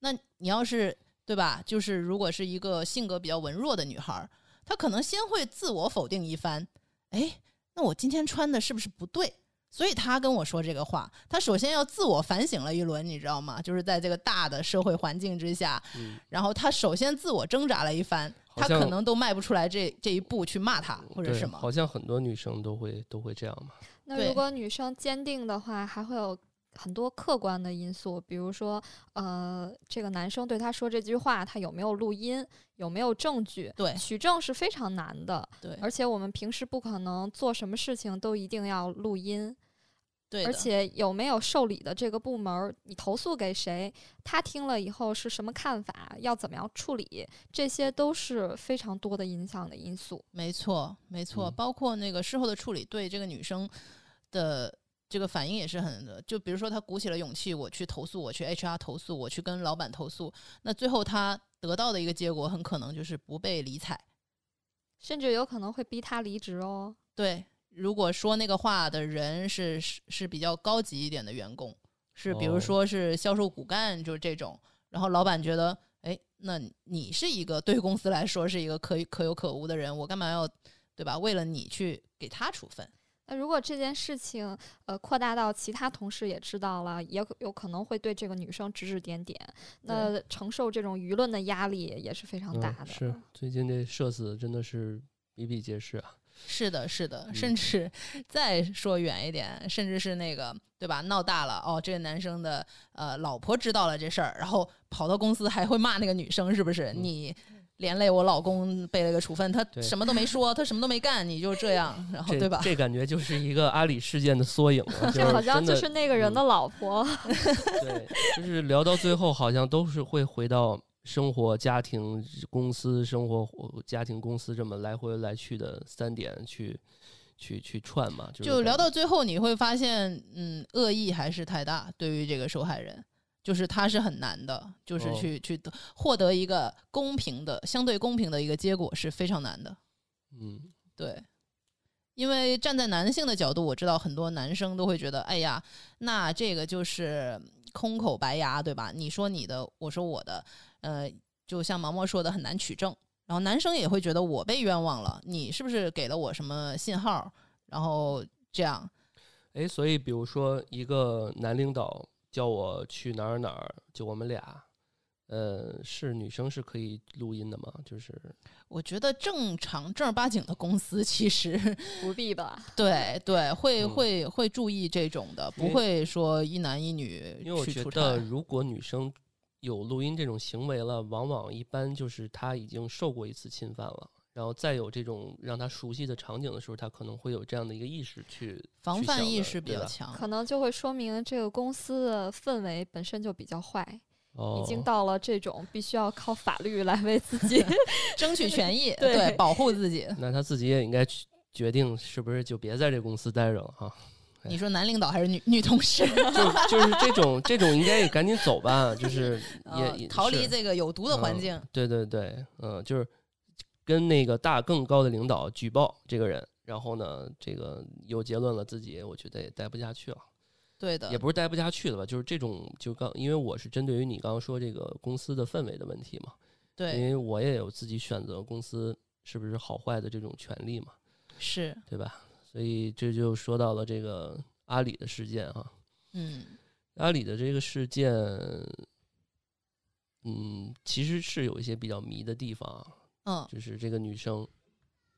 那你要是对吧？就是如果是一个性格比较文弱的女孩，她可能先会自我否定一番。哎，那我今天穿的是不是不对？所以她跟我说这个话，她首先要自我反省了一轮，你知道吗？就是在这个大的社会环境之下，然后她首先自我挣扎了一番，她可能都迈不出来这这一步去骂他或者什么。好像很多女生都会都会这样嘛。那如果女生坚定的话，还会有。很多客观的因素，比如说，呃，这个男生对他说这句话，他有没有录音，有没有证据？对，取证是非常难的。对，而且我们平时不可能做什么事情都一定要录音。对，而且有没有受理的这个部门，你投诉给谁，他听了以后是什么看法，要怎么样处理，这些都是非常多的影响的因素。没错，没错，包括那个事后的处理，对这个女生的。这个反应也是很的，就比如说他鼓起了勇气，我去投诉，我去 HR 投诉，我去跟老板投诉，那最后他得到的一个结果很可能就是不被理睬，甚至有可能会逼他离职哦。对，如果说那个话的人是是是比较高级一点的员工，是比如说是销售骨干，就是这种，然后老板觉得，哎，那你是一个对公司来说是一个可可有可无的人，我干嘛要对吧？为了你去给他处分。那如果这件事情，呃，扩大到其他同事也知道了，也有可能会对这个女生指指点点，那承受这种舆论的压力也是非常大的。是，最近这社死真的是比比皆是啊。是的，是的，甚至 再说远一点，甚至是那个对吧？闹大了哦，这个男生的呃老婆知道了这事儿，然后跑到公司还会骂那个女生，是不是？你连累我老公背了个处分，他什么都没说，他什么都没干，你就这样，然后对吧？这感觉就是一个阿里事件的缩影了。这 好像就是那个人的老婆。对，就是聊到最后，好像都是会回到。生活、家庭、公司，生活、家庭、公司，这么来回来去的三点去，去去串嘛？就聊到最后，你会发现，嗯，恶意还是太大。对于这个受害人，就是他是很难的，就是去去获得一个公平的、相对公平的一个结果是非常难的。嗯，对，因为站在男性的角度，我知道很多男生都会觉得，哎呀，那这个就是空口白牙，对吧？你说你的，我说我的。呃，就像毛毛说的，很难取证。然后男生也会觉得我被冤枉了，你是不是给了我什么信号？然后这样，哎，所以比如说一个男领导叫我去哪儿哪儿，就我们俩，呃，是女生是可以录音的吗？就是我觉得正常正儿八经的公司其实不必吧。对对，会会会注意这种的，不会说一男一女。因为我觉得如果女生。有录音这种行为了，往往一般就是她已经受过一次侵犯了，然后再有这种让他熟悉的场景的时候，他可能会有这样的一个意识去防范意识比较强，可能就会说明这个公司的氛围本身就比较坏，已经到了这种必须要靠法律来为自己 争取权益，对，保护自己。那他自己也应该去决定是不是就别在这公司待着了哈。你说男领导还是女女同事？就就是这种这种应该也赶紧走吧，就是也逃离这个有毒的环境。对对对，嗯，就是跟那个大更高的领导举报这个人，然后呢，这个有结论了，自己我觉得也待不下去了。对的，也不是待不下去了吧，就是这种就刚因为我是针对于你刚刚说这个公司的氛围的问题嘛。对，因为我也有自己选择公司是不是好坏的这种权利嘛。是，对吧？所以这就说到了这个阿里的事件啊，嗯，阿里的这个事件，嗯，其实是有一些比较迷的地方，嗯，就是这个女生，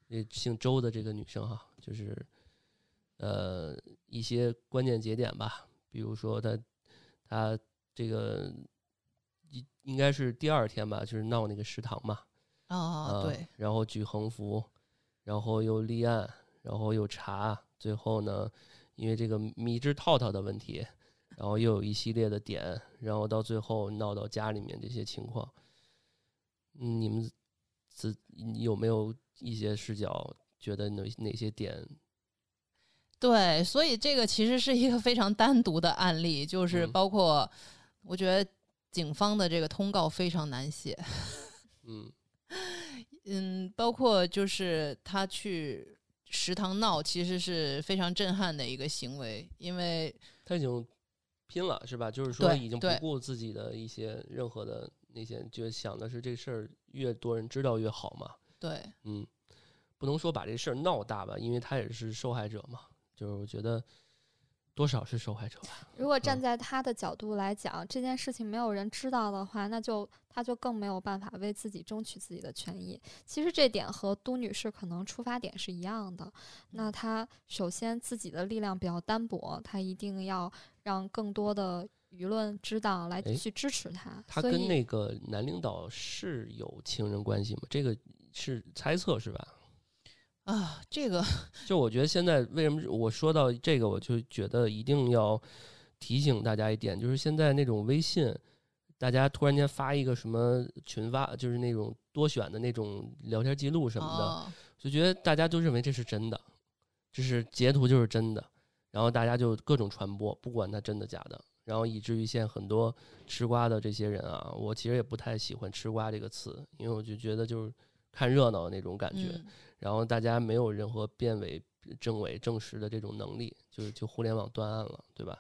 那姓周的这个女生哈，就是呃一些关键节点吧，比如说她她这个应应该是第二天吧，就是闹那个食堂嘛，啊对，然后举横幅，然后又立案。然后又查，最后呢，因为这个迷之套套的问题，然后又有一系列的点，然后到最后闹到家里面这些情况，嗯，你们自有没有一些视角，觉得哪哪些点？对，所以这个其实是一个非常单独的案例，就是包括我觉得警方的这个通告非常难写，嗯 嗯，包括就是他去。食堂闹其实是非常震撼的一个行为，因为他已经拼了，是吧？就是说已经不顾自己的一些任何的那些，就想的是这事儿越多人知道越好嘛。对，嗯，不能说把这事儿闹大吧，因为他也是受害者嘛。就是我觉得。多少是受害者吧？如果站在他的角度来讲，这件事情没有人知道的话，那就他就更没有办法为自己争取自己的权益。其实这点和都女士可能出发点是一样的。那她首先自己的力量比较单薄，她一定要让更多的舆论知道，来去支持他。他跟那个男领导是有情人关系吗？这个是猜测是吧？啊，这个 就我觉得现在为什么我说到这个，我就觉得一定要提醒大家一点，就是现在那种微信，大家突然间发一个什么群发，就是那种多选的那种聊天记录什么的，就觉得大家都认为这是真的，就是截图就是真的，然后大家就各种传播，不管它真的假的，然后以至于现在很多吃瓜的这些人啊，我其实也不太喜欢“吃瓜”这个词，因为我就觉得就是看热闹那种感觉。然后大家没有任何辨伪、证伪、证实的这种能力，就是就互联网断案了，对吧？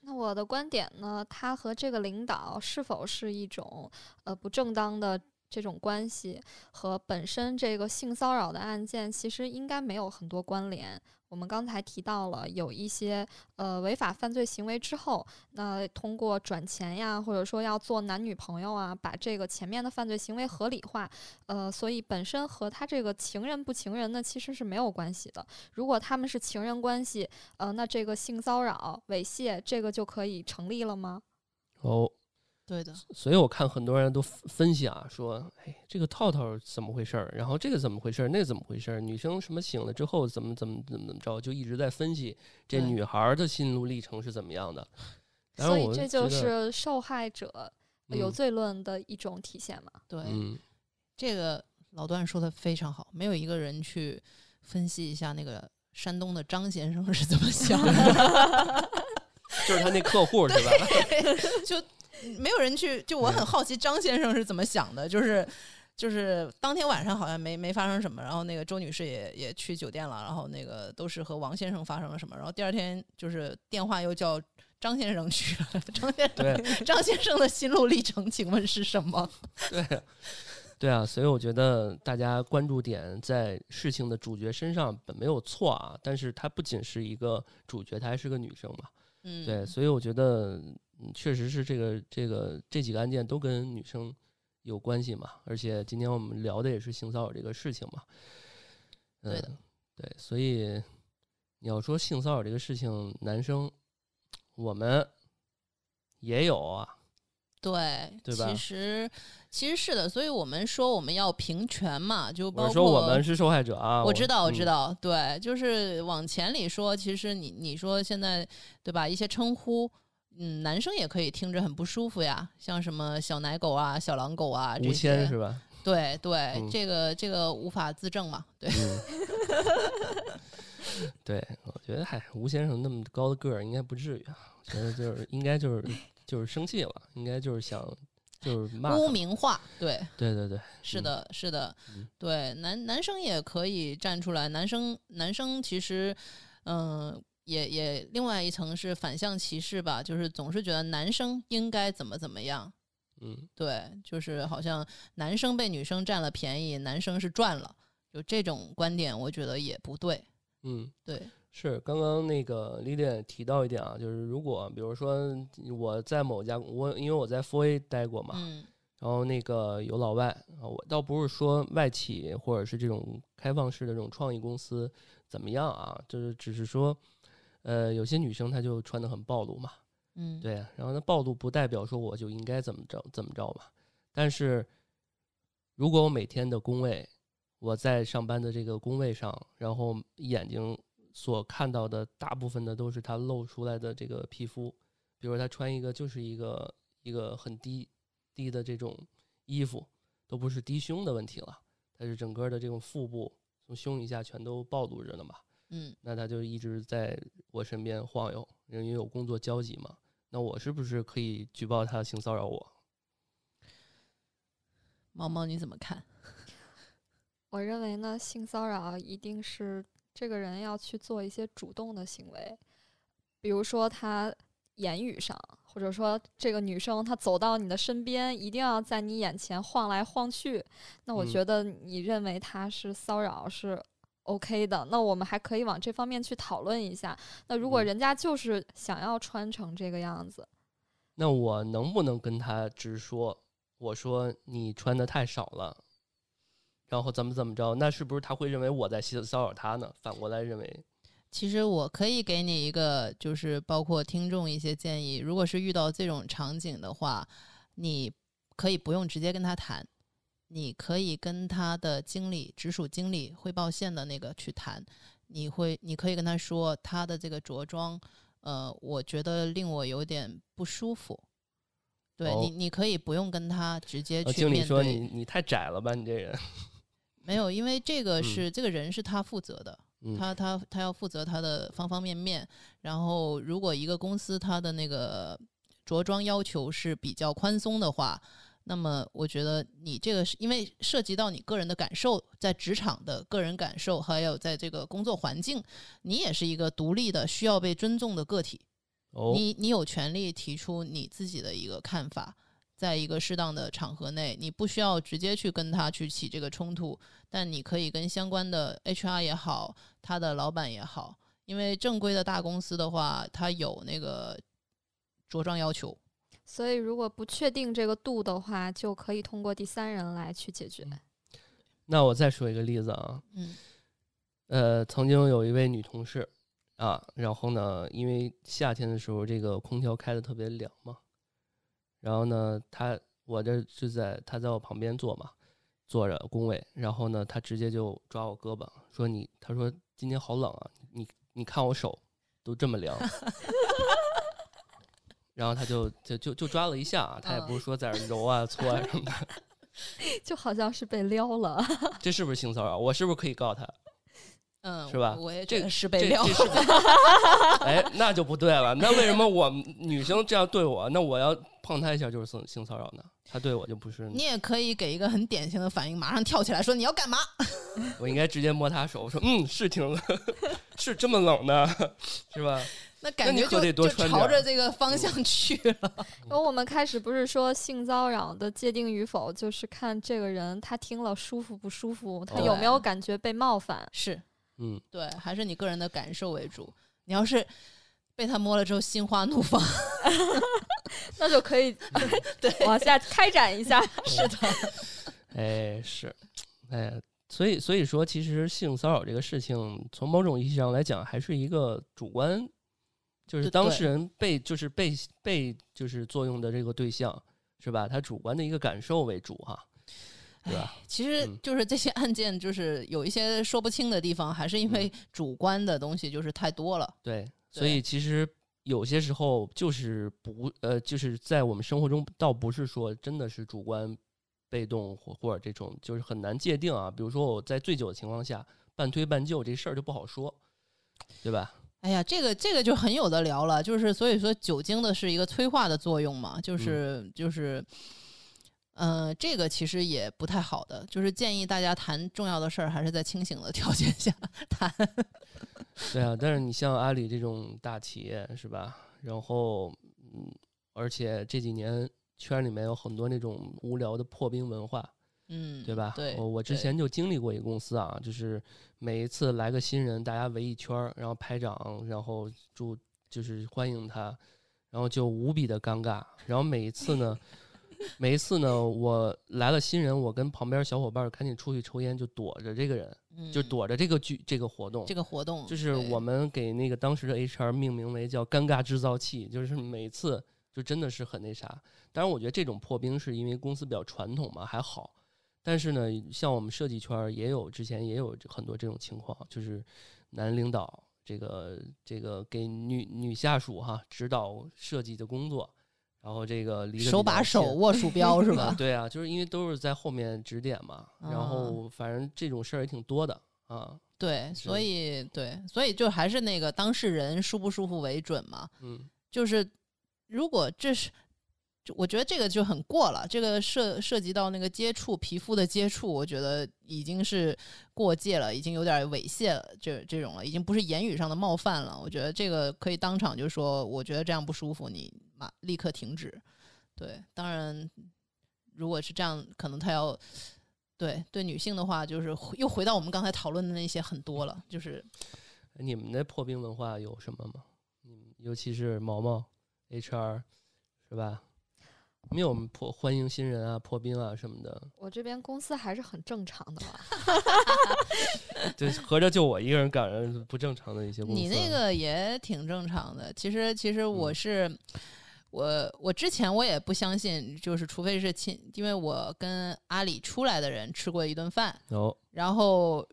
那我的观点呢？他和这个领导是否是一种呃不正当的这种关系和本身这个性骚扰的案件其实应该没有很多关联。我们刚才提到了有一些呃违法犯罪行为之后，那通过转钱呀，或者说要做男女朋友啊，把这个前面的犯罪行为合理化，呃，所以本身和他这个情人不情人呢，其实是没有关系的。如果他们是情人关系，呃，那这个性骚扰、猥亵这个就可以成立了吗？哦。对的，所以我看很多人都分析啊，说，哎，这个套套怎么回事儿？然后这个怎么回事儿？那怎么回事儿？女生什么醒了之后怎么怎么怎么怎么着？就一直在分析这女孩的心路历程是怎么样的。所以这就是受害者有罪论的一种体现嘛？对，这个老段说的非常好，没有一个人去分析一下那个山东的张先生是怎么想的，就是他那客户是吧？就。没有人去，就我很好奇张先生是怎么想的，就是就是当天晚上好像没没发生什么，然后那个周女士也也去酒店了，然后那个都是和王先生发生了什么，然后第二天就是电话又叫张先生去了，张先生张先生的心路历程，请问是什么？对，对啊，所以我觉得大家关注点在事情的主角身上本没有错啊，但是她不仅是一个主角，她还是个女生嘛，嗯，对，所以我觉得。嗯，确实是这个这个这几个案件都跟女生有关系嘛，而且今天我们聊的也是性骚扰这个事情嘛。对的，对，所以你要说性骚扰这个事情，男生我们也有啊。对，对吧？其实其实是的，所以我们说我们要平权嘛，就包括说我们是受害者啊。我知道，我知道，对，就是往前里说，其实你你说现在对吧？一些称呼。嗯，男生也可以听着很不舒服呀，像什么小奶狗啊、小狼狗啊这些，是吧？对对，这个这个无法自证嘛，对。对，我觉得嗨，吴先生那么高的个儿，应该不至于啊。我觉得就是应该就是就是生气了，应该就是想就是骂污名化，对对对对，是的，是的，对男男生也可以站出来，男生男生其实嗯。也也，另外一层是反向歧视吧，就是总是觉得男生应该怎么怎么样，嗯，对，就是好像男生被女生占了便宜，男生是赚了，就这种观点，我觉得也不对，嗯，对，是刚刚那个丽丽提到一点啊，就是如果比如说我在某家我因为我在 Four A 待过嘛，嗯，然后那个有老外啊，我倒不是说外企或者是这种开放式的这种创意公司怎么样啊，就是只是说。呃，有些女生她就穿的很暴露嘛，嗯，对，然后那暴露不代表说我就应该怎么着怎么着嘛。但是，如果我每天的工位，我在上班的这个工位上，然后眼睛所看到的大部分的都是她露出来的这个皮肤，比如她穿一个就是一个一个很低低的这种衣服，都不是低胸的问题了，它是整个的这种腹部从胸以下全都暴露着呢嘛。嗯，那他就一直在我身边晃悠，因为有工作交集嘛。那我是不是可以举报他性骚扰我？毛毛你怎么看？我认为呢，性骚扰一定是这个人要去做一些主动的行为，比如说他言语上，或者说这个女生她走到你的身边，一定要在你眼前晃来晃去。那我觉得你认为他是骚扰是？OK 的，那我们还可以往这方面去讨论一下。那如果人家就是想要穿成这个样子，那我能不能跟他直说？我说你穿的太少了，然后怎么怎么着？那是不是他会认为我在性骚扰他呢？反过来认为，其实我可以给你一个，就是包括听众一些建议。如果是遇到这种场景的话，你可以不用直接跟他谈。你可以跟他的经理、直属经理汇报线的那个去谈，你会，你可以跟他说他的这个着装，呃，我觉得令我有点不舒服。对你，你可以不用跟他直接去经理说你你太窄了吧，你这人。没有，因为这个是这个人是他负责的，他他他要负责他的方方面面。然后，如果一个公司他的那个着装要求是比较宽松的话。那么，我觉得你这个是因为涉及到你个人的感受，在职场的个人感受，还有在这个工作环境，你也是一个独立的、需要被尊重的个体。哦，你你有权利提出你自己的一个看法，在一个适当的场合内，你不需要直接去跟他去起这个冲突，但你可以跟相关的 HR 也好，他的老板也好，因为正规的大公司的话，它有那个着装要求。所以，如果不确定这个度的话，就可以通过第三人来去解决。那我再说一个例子啊，嗯，呃，曾经有一位女同事啊，然后呢，因为夏天的时候这个空调开的特别凉嘛，然后呢，她我这就在她在我旁边坐嘛，坐着工位，然后呢，她直接就抓我胳膊说你，她说今天好冷啊，你你看我手都这么凉。然后他就就就就抓了一下啊，他也不是说在那揉啊搓啊什么的，就好像是被撩了。这是不是性骚扰？我是不是可以告他？嗯，是吧？我也这个是被撩。哎，那就不对了。那为什么我女生这样对我，那我要碰他一下就是性性骚扰呢？他对我就不是？你也可以给一个很典型的反应，马上跳起来说你要干嘛？我应该直接摸他手，说嗯，是挺冷，是这么冷的，是吧？那感觉就就朝着这个方向去了。因为我们开始不是说性骚扰的界定与否，就是看这个人他听了舒服不舒服，他有没有感觉被冒犯。是，嗯，对，还是你个人的感受为主。你要是被他摸了之后心花怒放 那就可以对往下开展一下。是的，哎是，哎，所以所以说，其实性骚扰这个事情，从某种意义上来讲，还是一个主观。就是当事人被就是被被就是作用的这个对象是吧？他主观的一个感受为主哈，对吧？其实就是这些案件，就是有一些说不清的地方，还是因为主观的东西就是太多了。对，所以其实有些时候就是不呃，就是在我们生活中，倒不是说真的是主观被动或或者这种，就是很难界定啊。比如说我在醉酒的情况下半推半就，这事儿就不好说，对吧？哎呀，这个这个就很有的聊了，就是所以说酒精的是一个催化的作用嘛，就是就是，呃，这个其实也不太好的，就是建议大家谈重要的事儿还是在清醒的条件下谈。对啊，但是你像阿里这种大企业是吧？然后嗯，而且这几年圈里面有很多那种无聊的破冰文化。嗯，对吧？对，我我之前就经历过一个公司啊，就是每一次来个新人，大家围一圈儿，然后拍掌，然后祝就是欢迎他，然后就无比的尴尬。然后每一次呢，每一次呢，我来了新人，我跟旁边小伙伴赶紧出去抽烟，就躲着这个人，就躲着这个剧这个活动。这个活动就是我们给那个当时的 HR 命名为叫“尴尬制造器”，就是每次就真的是很那啥。当然，我觉得这种破冰是因为公司比较传统嘛，还好。但是呢，像我们设计圈也有之前也有很多这种情况，就是男领导这个这个给女女下属哈指导设计的工作，然后这个离手把手握鼠标是吧？对啊，就是因为都是在后面指点嘛，然后反正这种事儿也挺多的啊。对，所以对，所以就还是那个当事人舒不舒服为准嘛。嗯，就是如果这是。就我觉得这个就很过了，这个涉涉及到那个接触皮肤的接触，我觉得已经是过界了，已经有点猥亵了，这这种了，已经不是言语上的冒犯了。我觉得这个可以当场就说，我觉得这样不舒服，你马立刻停止。对，当然，如果是这样，可能他要对对女性的话，就是又回到我们刚才讨论的那些很多了，就是你们那破冰文化有什么吗？嗯，尤其是毛毛 HR 是吧？没有破欢迎新人啊、破冰啊什么的。我这边公司还是很正常的嘛。对，合着就我一个人赶上不正常的一些公司。你那个也挺正常的。其实，其实我是我，我之前我也不相信，就是除非是亲，因为我跟阿里出来的人吃过一顿饭，哦，然后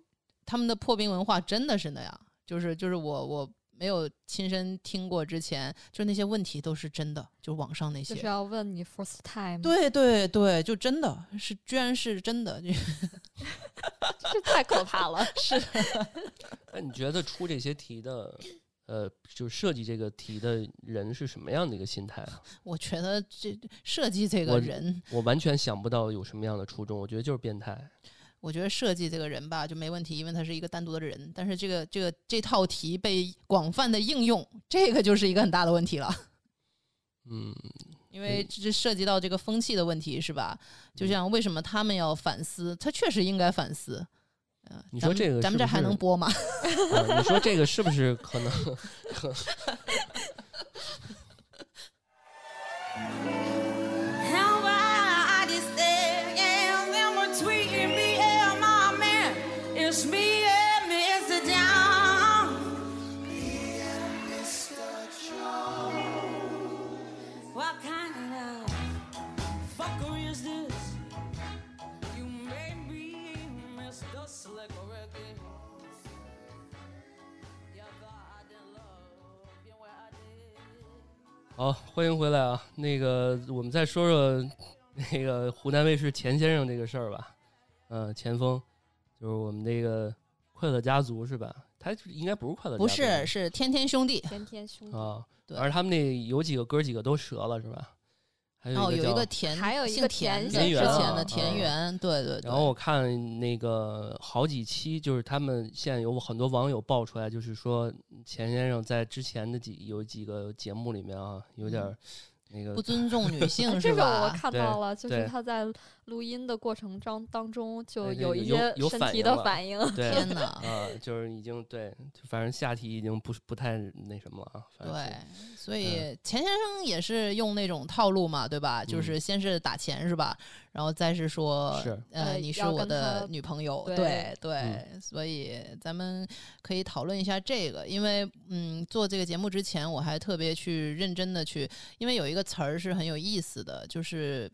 他们的破冰文化真的是那样，就是就是我我。没有亲身听过之前，就那些问题都是真的，就网上那些。就是要问你 first time。对对对，就真的是，居然是真的，这太可怕了。是。那你觉得出这些题的，呃，就设计这个题的人是什么样的一个心态啊？我觉得这设计这个人，我完全想不到有什么样的初衷。我觉得就是变态。我觉得设计这个人吧就没问题，因为他是一个单独的人。但是这个这个这套题被广泛的应用，这个就是一个很大的问题了。嗯，因为这涉及到这个风气的问题，是吧？就像为什么他们要反思，他确实应该反思。呃，你说这个，咱们这还能播吗？你说这个是不是可能？好，欢迎回来啊！那个，我们再说说 那个湖南卫视钱先生这个事儿吧。嗯，钱枫就是我们那个快乐家族是吧？他应该不是快乐家族，不是，是天天兄弟，天天兄弟啊。而他们那有几个哥几个都折了是吧？哦，有一个田，还有一个田田园的田园，对对。然后我看那个好几期，就是他们现在有很多网友爆出来，就是说钱先生在之前的几有几个节目里面啊，有点。那个不尊重女性是吧？这个我看到了，就是他在录音的过程当当中就有一些身体的反应。天哪！啊，就是已经对，反正下体已经不是不太那什么了啊。对，所以钱先生也是用那种套路嘛，对吧？就是先是打钱是吧？然后再是说，呃，你是我的女朋友，对对，所以咱们可以讨论一下这个，因为嗯，做这个节目之前，我还特别去认真的去，因为有一个词儿是很有意思的，就是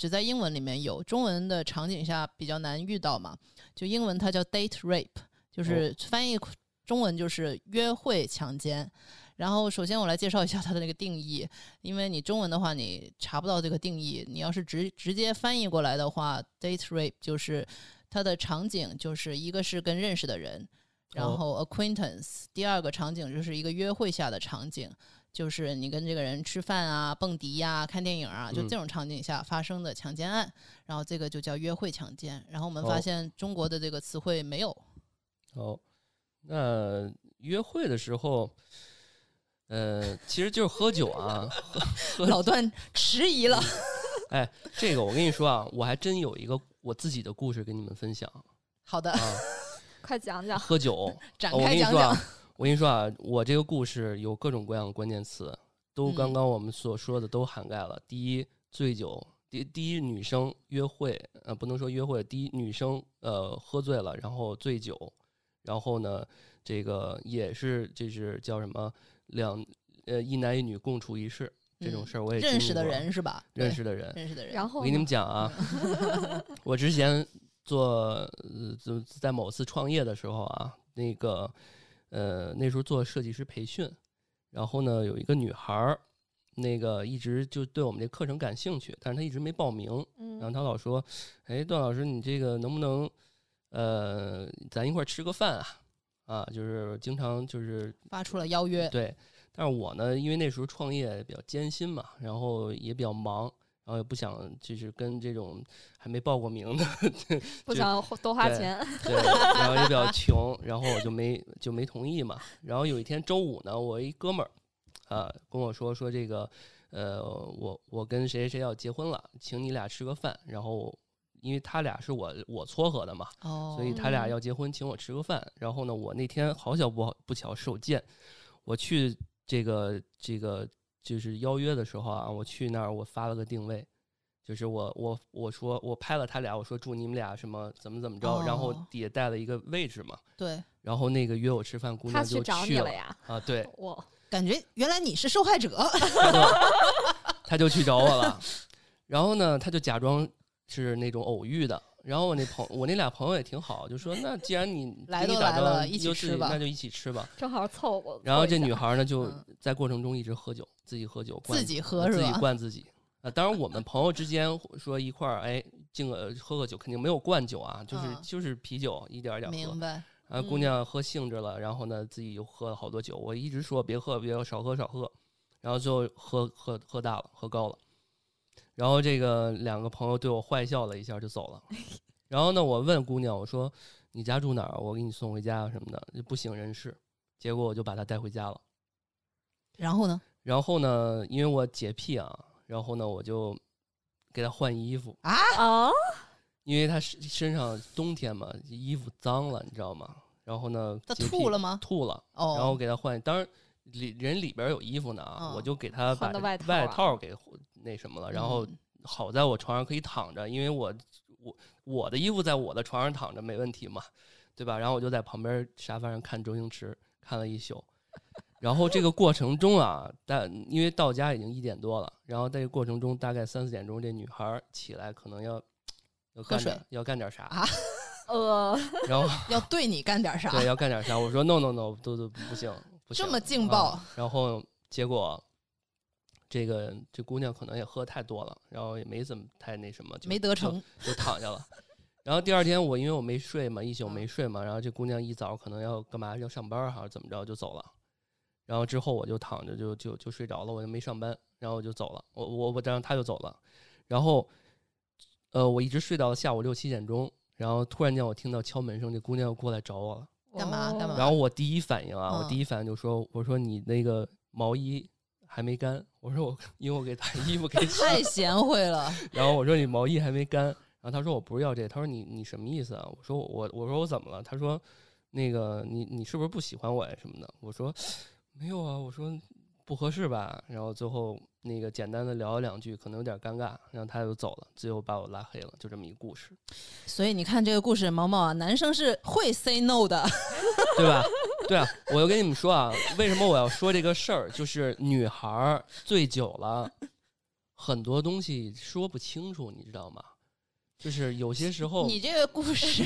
只在英文里面有，中文的场景下比较难遇到嘛，就英文它叫 date rape，就是翻译中文就是约会强奸。然后，首先我来介绍一下它的那个定义，因为你中文的话你查不到这个定义，你要是直直接翻译过来的话，date rape 就是它的场景就是一个是跟认识的人，然后 acquaintance，第二个场景就是一个约会下的场景，就是你跟这个人吃饭啊、蹦迪呀、看电影啊，就这种场景下发生的强奸案，然后这个就叫约会强奸。然后我们发现中国的这个词汇没有。哦，那约会的时候。呃，其实就是喝酒啊。老段迟疑了。哎，这个我跟你说啊，我还真有一个我自己的故事跟你们分享。好的，快讲讲。喝酒，展开讲讲。我跟你说啊，我这个故事有各种各样的关键词，都刚刚我们所说的都涵盖了。第一，醉酒；第第一，女生约会，呃，不能说约会。第一，女生呃喝醉了，然后醉酒，然后呢，这个也是，这是叫什么？两呃一男一女共处一室这种事儿我也认识的人是吧？认识的人，认识的人。然后我跟你们讲啊，我之前做呃在某次创业的时候啊，那个呃那时候做设计师培训，然后呢有一个女孩儿，那个一直就对我们这课程感兴趣，但是她一直没报名。然后她老说：“哎，段老师，你这个能不能呃咱一块儿吃个饭啊？”啊，就是经常就是发出了邀约，对，但是我呢，因为那时候创业比较艰辛嘛，然后也比较忙，然后也不想就是跟这种还没报过名的，不想多花钱，对，然后也比较穷，然后我就没就没同意嘛。然后有一天周五呢，我一哥们儿啊跟我说说这个，呃，我我跟谁谁谁要结婚了，请你俩吃个饭，然后。因为他俩是我我撮合的嘛，所以他俩要结婚，请我吃个饭。然后呢，我那天好巧不不巧手贱，我去这个这个就是邀约的时候啊，我去那儿我发了个定位，就是我我我说我拍了他俩，我说祝你们俩什么怎么怎么着，然后底下带了一个位置嘛。对。然后那个约我吃饭姑娘就去了呀。啊，对。我感觉原来你是受害者。他就去找我了，然后呢，他就假装。是那种偶遇的，然后我那朋我那俩朋友也挺好，就说那既然你 来都来了，一起吃吧，那就一起吃吧，正好凑合。然后这女孩呢，就在过程中一直喝酒，自己喝酒，自己喝是吧？自己灌自己啊。当然我们朋友之间说一块儿哎敬个喝个酒，肯定没有灌酒啊，就是就是啤酒一点点喝。明白。然后姑娘喝兴致了，然后呢自己又喝了好多酒。我一直说别喝，别少喝少喝，然后最后喝喝喝大了，喝高了。然后这个两个朋友对我坏笑了一下就走了。然后呢，我问姑娘，我说：“你家住哪儿？我给你送回家什么的。”就不省人事。结果我就把她带回家了。然后呢？然后呢？因为我洁癖啊，然后呢，我就给她换衣服啊哦，因为她身身上冬天嘛，衣服脏了，你知道吗？然后呢，她吐了吗？吐了，哦，然后给她换，当然里人里边有衣服呢啊，嗯我就给他把外套给那什么了，然后嗯好在我床上可以躺着，因为我我我的衣服在我的床上躺着没问题嘛，对吧？然后我就在旁边沙发上看周星驰，看了一宿。然后这个过程中啊，但因为到家已经一点多了，然后在这个过程中大概三四点钟，这女孩起来可能要要干点水要干点啥，啊 呃，然后要对你干点啥？对要干点啥，我说 no no no 都都不行，不行这么劲爆啊然后结果这个这姑娘可能也喝太多了，然后也没怎么太那什么，就没得逞，就躺下了。然后第二天我因为我没睡嘛，一宿嗯没睡嘛，然后这姑娘一早可能要干嘛要上班儿还是怎么着就走了。然后之后我就躺着就就就睡着了，我就没上班，然后我就走了。我我我，然后她就走了。然后呃，我一直睡到下午六七点钟，然后突然间我听到敲门声，这姑娘又过来找我了。干嘛干嘛然后我第一反应啊，我嗯第一反应就说：“我说你那个毛衣还没干。”我说我因为我给他衣服给洗，太贤惠了。然后我说你毛衣还没干，然后他说我不是要这个，他说你你什么意思啊？我说我我说我怎么了？他说那个你你是不是不喜欢我呀什么的？我说没有啊，我说不合适吧。然后最后那个简单的聊了两句，可能有点尴尬，然后他就走了，最后把我拉黑了，就这么一个故事，所以你看这个故事，毛毛啊，男生是会 say no 的。对吧？对啊，我就跟你们说啊，为什么我要说这个事儿？就是女孩儿醉酒了，很多东西说不清楚，你知道吗？就是有些时候，你这个故事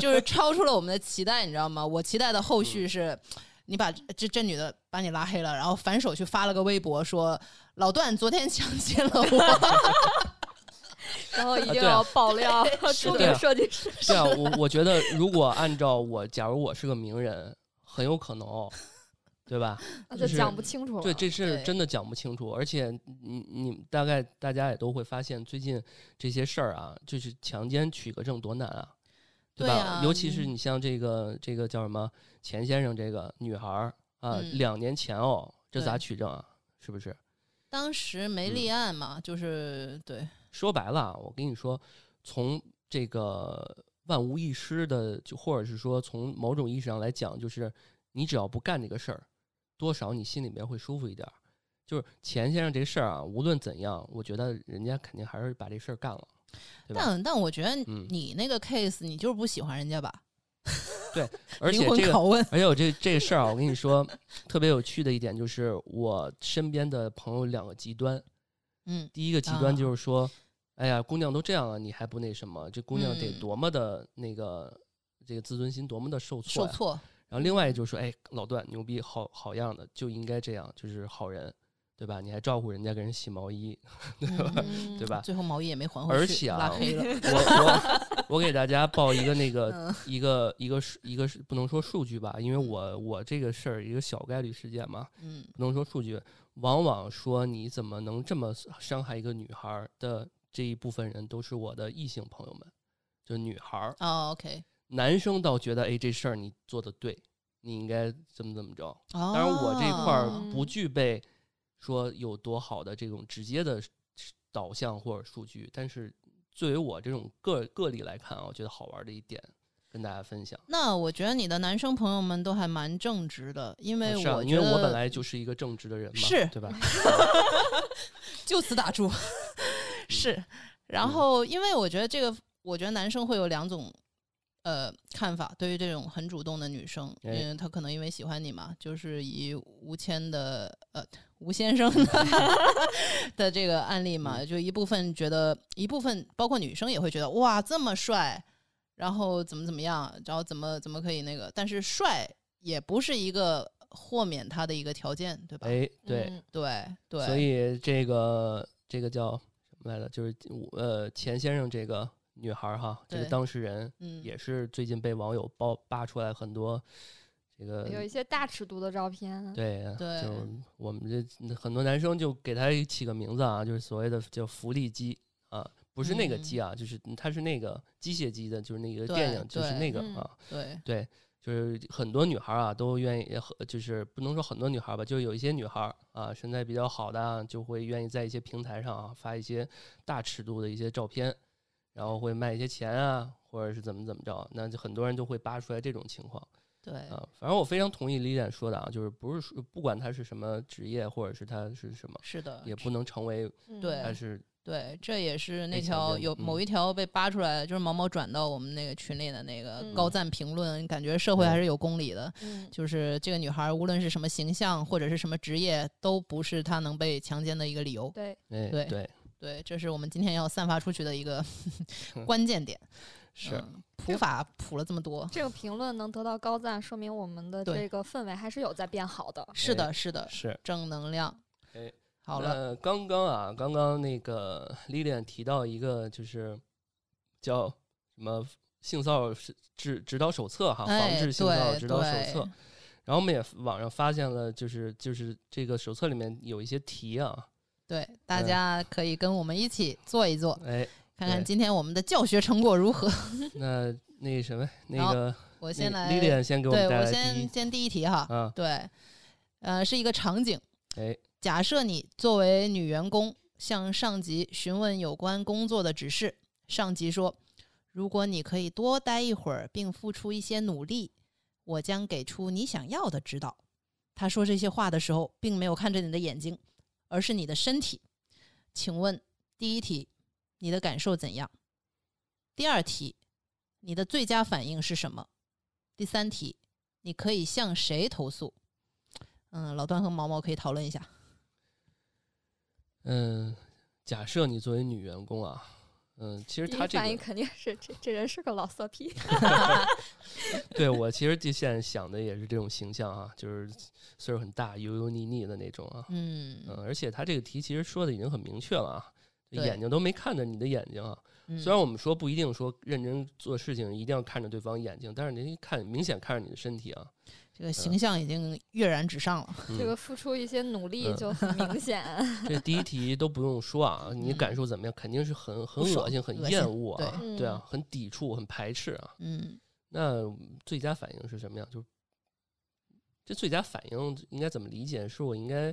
就是超出了我们的期待，你知道吗？我期待的后嗯续是，你把这这女的把你拉黑了，然后反手去发了个微博说老段昨天强奸了我。然后一定对啊要爆料出对啊名设计师。这样，我我觉得如果按照我，假如我是个名人，很有可能哦，对吧？那就就是讲不清楚了。对，这事儿真的讲不清楚，而且你你大概大家也都会发现，最近这些事儿啊，就是强奸取个证多难啊，吧？对啊尤其是嗯你像这个这个叫什么钱先生这个女孩儿啊，嗯两年前哦，这咋取证啊？是不是？当时没立案嘛，就是对，说白了啊，我跟你说，从这个万无一失的，就或者是说从某种意义上来讲，就是你只要不干这个事儿，多少你心里面会舒服一点儿。就是钱先生这事儿啊，无论怎样，我觉得人家肯定还是把这事儿干了？但但我觉得嗯你那个 case，你就是不喜欢人家吧？对而且这个，魂拷问，而且我这这个事儿啊，我跟你说，特别有趣的一点就是，我身边的朋友两个极端，嗯，第一个极端啊就是说，哎呀，姑娘都这样了，你还不那什么？这姑娘得嗯多么的那个，这个自尊心多么的受挫呀。受挫，然后另外就是说，哎，老段牛逼，好好样的，就应该这样，就是好人，对吧？你还照顾人家，给人洗毛衣，嗯 对吧？最后毛衣也没还回去，而且啊拉黑了。我我我给大家报一个那个嗯一个一个数一个不能说数据吧，因为我我这个事儿一个小概率事件嘛，嗯不能说数据，往往说你怎么能这么伤害一个女孩儿的这一部分人都是我的异性朋友们，就女孩儿，哦，OK，男生倒觉得哎这事儿你做的对，你应该怎么怎么着。当当然我这块不具备说有多好的这种直接的导向或者数据，但是作为我这种个个例来看啊，我觉得好玩的一点跟大家分享。那我觉得你的男生朋友们都还蛮正直的，因为我因为我本来就是一个正直的人嘛，是对吧？就此打住。是，然后因为我觉得这个，我觉得男生会有两种呃看法，对于这种很主动的女生，因哎。为他可能因为喜欢你嘛，就是以吴谦的呃吴先生的 的这个案例嘛，就一部分觉得，一部分包括女生也会觉得哇这么帅，然后怎么怎么样，然后怎么怎么可以那个，但是帅也不是一个豁免他的一个条件，对吧？哎，对，嗯。对对，所以这个这个叫来的？就是呃钱先生这个女孩儿哈，这个当事人嗯也是最近被网友爆扒出来很多这个有一些大尺度的照片。对对就我们这很多男生就给他起个名字啊，就是所谓的叫福利机啊，不是那个嗯鸡啊，就是它是那个机械机的，就是那个电影，就是那个嗯啊，对对。就是很多女孩啊都愿意，就是不能说很多女孩吧，就有一些女孩啊身材比较好的，就会愿意在一些平台上啊发一些大尺度的一些照片，然后会卖一些钱啊，或者是怎么怎么着，那就很多人就会扒出来这种情况。对啊，反正我非常同意李冉说的啊，就是不是说不管他是什么职业，或者是他是什么，是的，也不能成为对还是。对，这也是那条有某一条被扒出来，就是毛毛转到我们那个群里的那个高赞评论，感觉社会还是有公理的。就是这个女孩无论是什么形象或者是什么职业，都不是她能被强奸的一个理由。对，对，对，对，这是我们今天要散发出去的一个 关键点。是普法普了这么多，这个评论能得到高赞，说明我们的这个氛围还是有在变好的。是的，是的，是正能量。哎。好了，刚刚啊，刚刚那个 Lilian 提到一个，就是叫什么性骚扰指指导手册哈，防治性骚扰指导手册。然后我们也网上发现了，就是就是这个手册里面有一些题啊，对，大家可以跟我们一起做一做，哎，看看今天我们的教学成果如何。那那什么，那个我先来，Lilian 先给我们带来第一，先先第一题哈，嗯，对，呃，是一个场景，哎。假设你作为女员工向上级询问有关工作的指示，上级说：“如果你可以多待一会儿，并付出一些努力，我将给出你想要的指导。”他说这些话的时候，并没有看着你的眼睛，而是你的身体。请问，第一题，你的感受怎样？第二题，你的最佳反应是什么？第三题，你可以向谁投诉？嗯，老段和毛毛可以讨论一下。嗯，假设你作为女员工啊，嗯，其实他这反应肯定是这这人是个老色批。对我其实就现在想的也是这种形象啊，就是岁数很大、油油腻腻的那种啊。嗯嗯，而且他这个题其实说的已经很明确了啊，眼睛都没看着你的眼睛啊。虽然我们说不一定说认真做事情一定要看着对方眼睛，但是您看明显看着你的身体啊。这个形象已经跃然纸上了，这个付出一些努力就很明显。这第一题都不用说啊，你感受怎么样？肯定是很很恶心、很厌恶啊，对啊，很抵触、很排斥啊。嗯，那最佳反应是什么样？就这最佳反应应该怎么理解？是我应该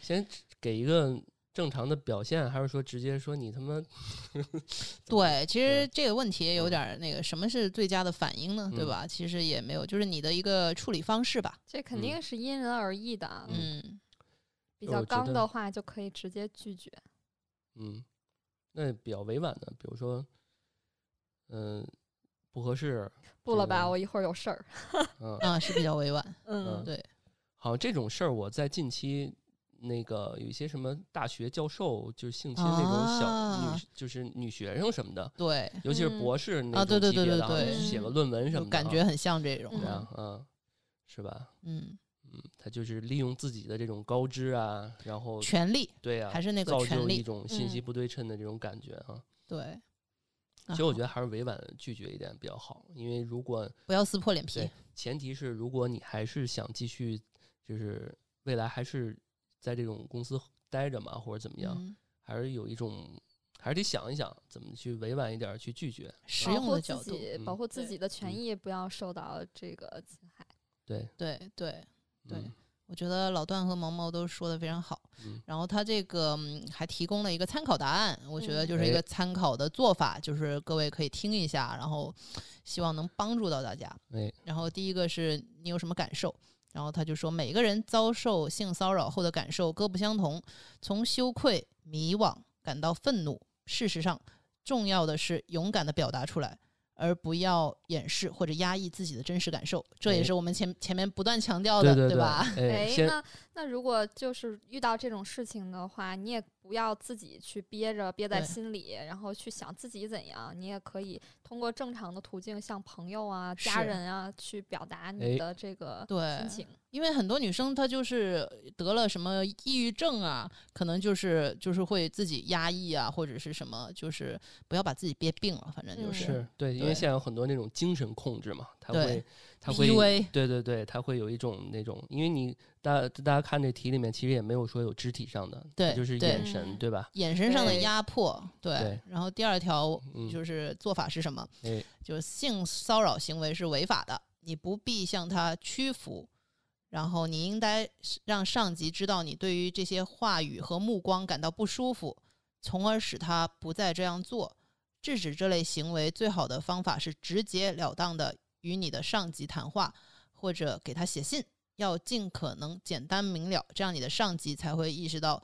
先给一个。正常的表现，还是说直接说你他妈？对，其实这个问题也有点那个，什么是最佳的反应呢？对吧？其实也没有，就是你的一个处理方式吧。这肯定是因人而异的。嗯，比较刚的话就可以直接拒绝。嗯，那比较委婉的，比如说，嗯，不合适，不了吧，我一会儿有事儿。嗯啊，是比较委婉。嗯，对。好，这种事儿我在近期。那个有一些什么大学教授就是性侵那种小女，就是女学生什么的，对，尤其是博士那种级别的，写个论文什么的，感觉很像这种，嗯，是吧？嗯嗯，他就是利用自己的这种高知啊，然后权力，对啊，还是那个造就一种信息不对称的这种感觉啊。对，其实我觉得还是委婉拒绝一点比较好，因为如果不要撕破脸皮，前提是如果你还是想继续，就是未来还是。在这种公司待着嘛，或者怎么样，还是有一种，还是得想一想怎么去委婉一点去拒绝，实用的角度，保护自己的权益，不要受到这个侵害。对对对对，我觉得老段和毛毛都说的非常好。然后他这个还提供了一个参考答案，我觉得就是一个参考的做法，就是各位可以听一下，然后希望能帮助到大家。然后第一个是你有什么感受？然后他就说，每个人遭受性骚扰后的感受各不相同，从羞愧、迷惘感到愤怒。事实上，重要的是勇敢的表达出来。而不要掩饰或者压抑自己的真实感受，这也是我们前前面不断强调的，对吧？哎，那那如果就是遇到这种事情的话，你也不要自己去憋着，憋在心里，然后去想自己怎样，你也可以通过正常的途径，向朋友啊、家人啊去表达你的这个心情。因为很多女生她就是得了什么抑郁症啊，可能就是就是会自己压抑啊，或者是什么，就是不要把自己憋病了，反正就是对，因为现在有很多那种精神控制嘛，他会他会对对对，他会有一种那种，因为你大大家看这题里面其实也没有说有肢体上的，对，就是眼神对吧？眼神上的压迫，对。然后第二条就是做法是什么？就是性骚扰行为是违法的。你不必向他屈服，然后你应该让上级知道你对于这些话语和目光感到不舒服，从而使他不再这样做。制止这类行为最好的方法是直截了当的与你的上级谈话，或者给他写信，要尽可能简单明了，这样你的上级才会意识到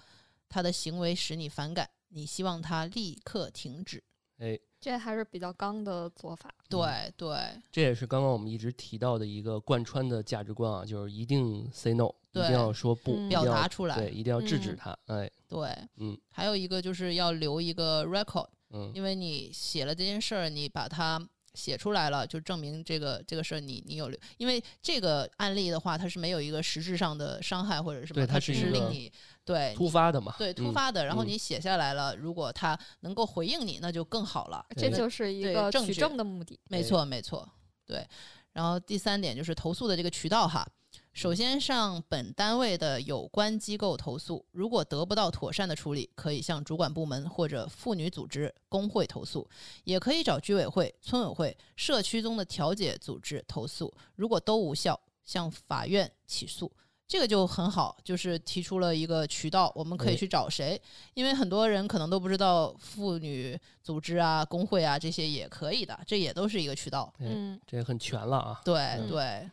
他的行为使你反感，你希望他立刻停止。哎。这还是比较刚的做法，对对，这也是刚刚我们一直提到的一个贯穿的价值观啊，就是一定 say no，一定要说不，表达出来，对，一定要制止他，哎，对，嗯，还有一个就是要留一个 record，嗯，因为你写了这件事儿，你把它。写出来了，就证明这个这个事儿你你有，因为这个案例的话，它是没有一个实质上的伤害或者什么，它只是令你对突发的嘛，对突发的。然后你写下来了，如果他能够回应你，那就更好了。这就是一个取证的目的。没错，没错，对。然后第三点就是投诉的这个渠道哈。首先向本单位的有关机构投诉，如果得不到妥善的处理，可以向主管部门或者妇女组织、工会投诉，也可以找居委会、村委会、社区中的调解组织投诉。如果都无效，向法院起诉。这个就很好，就是提出了一个渠道，我们可以去找谁？因为很多人可能都不知道妇女组织啊、工会啊这些也可以的，这也都是一个渠道。嗯，这很全了啊。对对。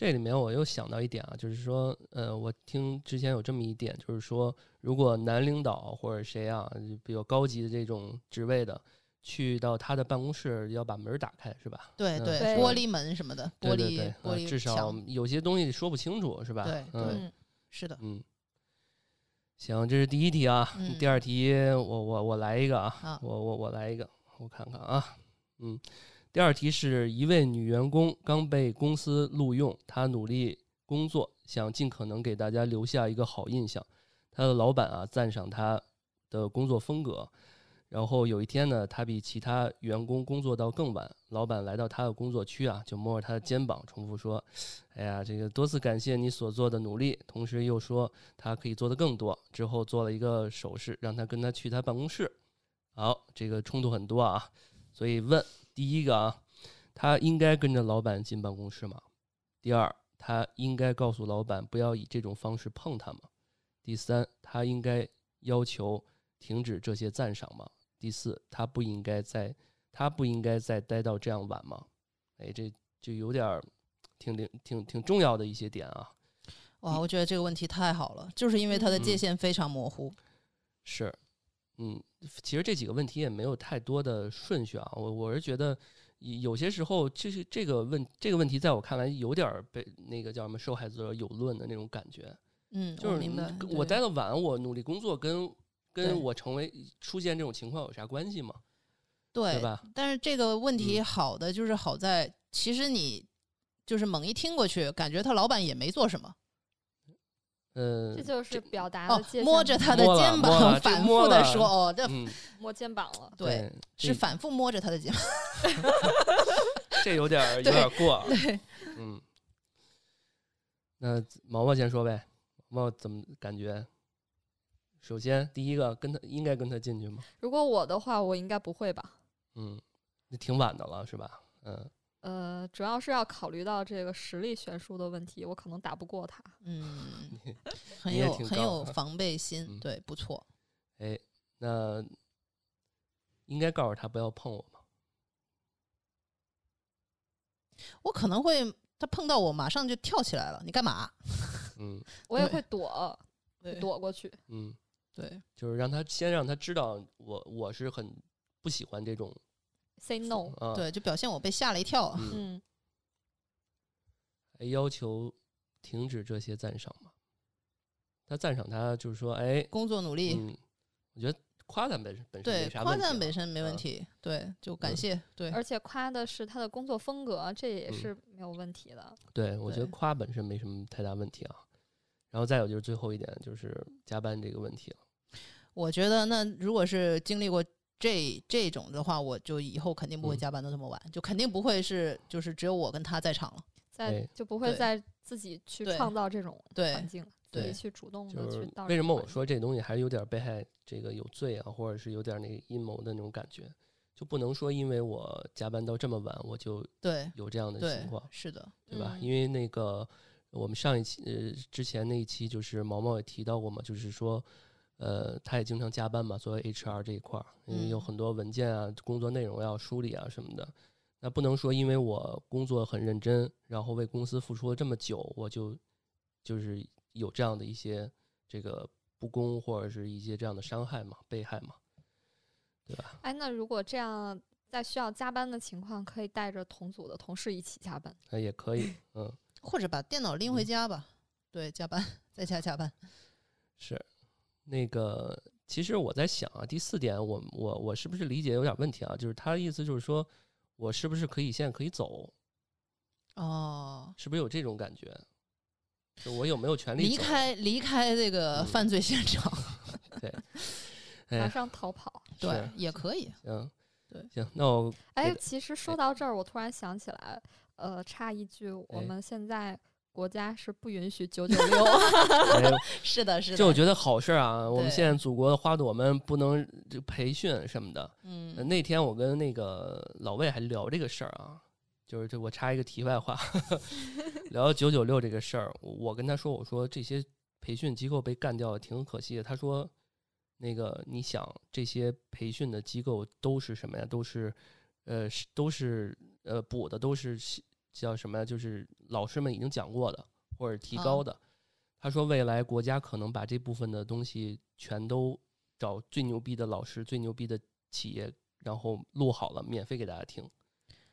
这里面我又想到一点啊，就是说，呃，我听之前有这么一点，就是说，如果男领导或者谁啊，比较高级的这种职位的，去到他的办公室，要把门打开，是吧？对对，玻璃门什么的，玻璃玻璃至少有些东西说不清楚，是吧？对对，是的，嗯。行，这是第一题啊。第二题，我我我来一个啊，我我我来一个，我看看啊，嗯。第二题是一位女员工刚被公司录用，她努力工作，想尽可能给大家留下一个好印象。她的老板啊赞赏她的工作风格。然后有一天呢，她比其他员工工作到更晚。老板来到她的工作区啊，就摸着她的肩膀，重复说：“哎呀，这个多次感谢你所做的努力。”同时又说她可以做的更多。之后做了一个手势，让她跟他去他办公室。好，这个冲突很多啊，所以问。第一个啊，他应该跟着老板进办公室吗？第二，他应该告诉老板不要以这种方式碰他吗？第三，他应该要求停止这些赞赏吗？第四，他不应该再他不应该再待到这样晚吗？哎，这就有点儿挺挺挺挺重要的一些点啊。哇，我觉得这个问题太好了，就是因为他的界限非常模糊。是。嗯，其实这几个问题也没有太多的顺序啊。我我是觉得，有些时候就是这个问这个问题，在我看来有点被那个叫什么受害者有论的那种感觉。嗯，就是我待的晚，我努力工作，跟跟我成为出现这种情况有啥关系吗？对吧？但是这个问题好的就是好在，其实你就是猛一听过去，感觉他老板也没做什么。嗯，这就是表达的界限。摸着他的肩膀，反复的说：“哦，这 摸肩膀了。”对，是反复摸着他的肩膀。这有点 有点过。对，嗯。那毛毛先说呗，毛毛怎么感觉？首先，第一个跟他应该跟他进去吗？如果我的话，我应该不会吧。嗯，那挺晚的了，是吧？嗯。呃，主要是要考虑到这个实力悬殊的问题，我可能打不过他。嗯 很有很有防备心，对，不错。哎，那应该告诉他不要碰我吗？我可能会，他碰到我马上就跳起来了。你干嘛？嗯，我也会躲，躲过去。嗯，对，就是让他先让他知道我我是很不喜欢这种。Say no，对，就表现我被吓了一跳。嗯，还要求停止这些赞赏吗？他赞赏他，就是说，哎，工作努力。嗯，我觉得夸赞本身本身对夸赞本身没问题。对，就感谢。对，而且夸的是他的工作风格，这也是没有问题的。对，我觉得夸本身没什么太大问题啊。然后再有就是最后一点，就是加班这个问题了。我觉得，那如果是经历过。这这种的话，我就以后肯定不会加班到这么晚，就肯定不会是就是只有我跟他在场了，在就不会再自己去创造这种环境，自己去主动的去。为什么我说这东西还是有点被害，这个有罪啊，或者是有点那个阴谋的那种感觉？就不能说因为我加班到这么晚，我就对有这样的情况，是的，对吧？嗯因为那个我们上一期呃之前那一期就是毛毛也提到过嘛，就是说呃他也经常加班嘛，作为 HR 这一块儿，因为有嗯很多文件啊、工作内容要梳理啊什么的。那不能说因为我工作很认真，然后为公司付出了这么久，我就就是有这样的一些这个不公或者是一些这样的伤害嘛、被害嘛，对吧？哎，那如果这样，在需要加班的情况，可以带着同组的同事一起加班。那也可以，嗯，或者把电脑拎回家吧。对，加班 在家加班。是那个。其实我在想啊，第四点我，我我是不是理解有点问题啊？就是他的意思就是说，我是不是可以现在可以走？哦，是不是有这种感觉？就我有没有权利？离开离开这个嗯犯罪现场，对 马上逃跑。对，也可以。行，对行，那我哎那，个其实说到这儿，我突然想起来，呃，插一句，我哎们现在国家是不允许九九六。哎 是的，是的。就我觉得好事儿啊！我们现在祖国的花朵们不能这培训什么的。呃嗯，那天我跟那个老魏还聊这个事儿啊，就是这我插一个题外话，聊九九六这个事儿，我跟他说，我说这些培训机构被干掉挺可惜的。他说，那个你想这些培训的机构都是什么呀？都是呃是都是呃补的都是西叫什么呀？就是老师们已经讲过的或者提高啊的。他说未来国家可能把这部分的东西全都找最牛逼的老师、最牛逼的企业，然后录好了，免费给大家听。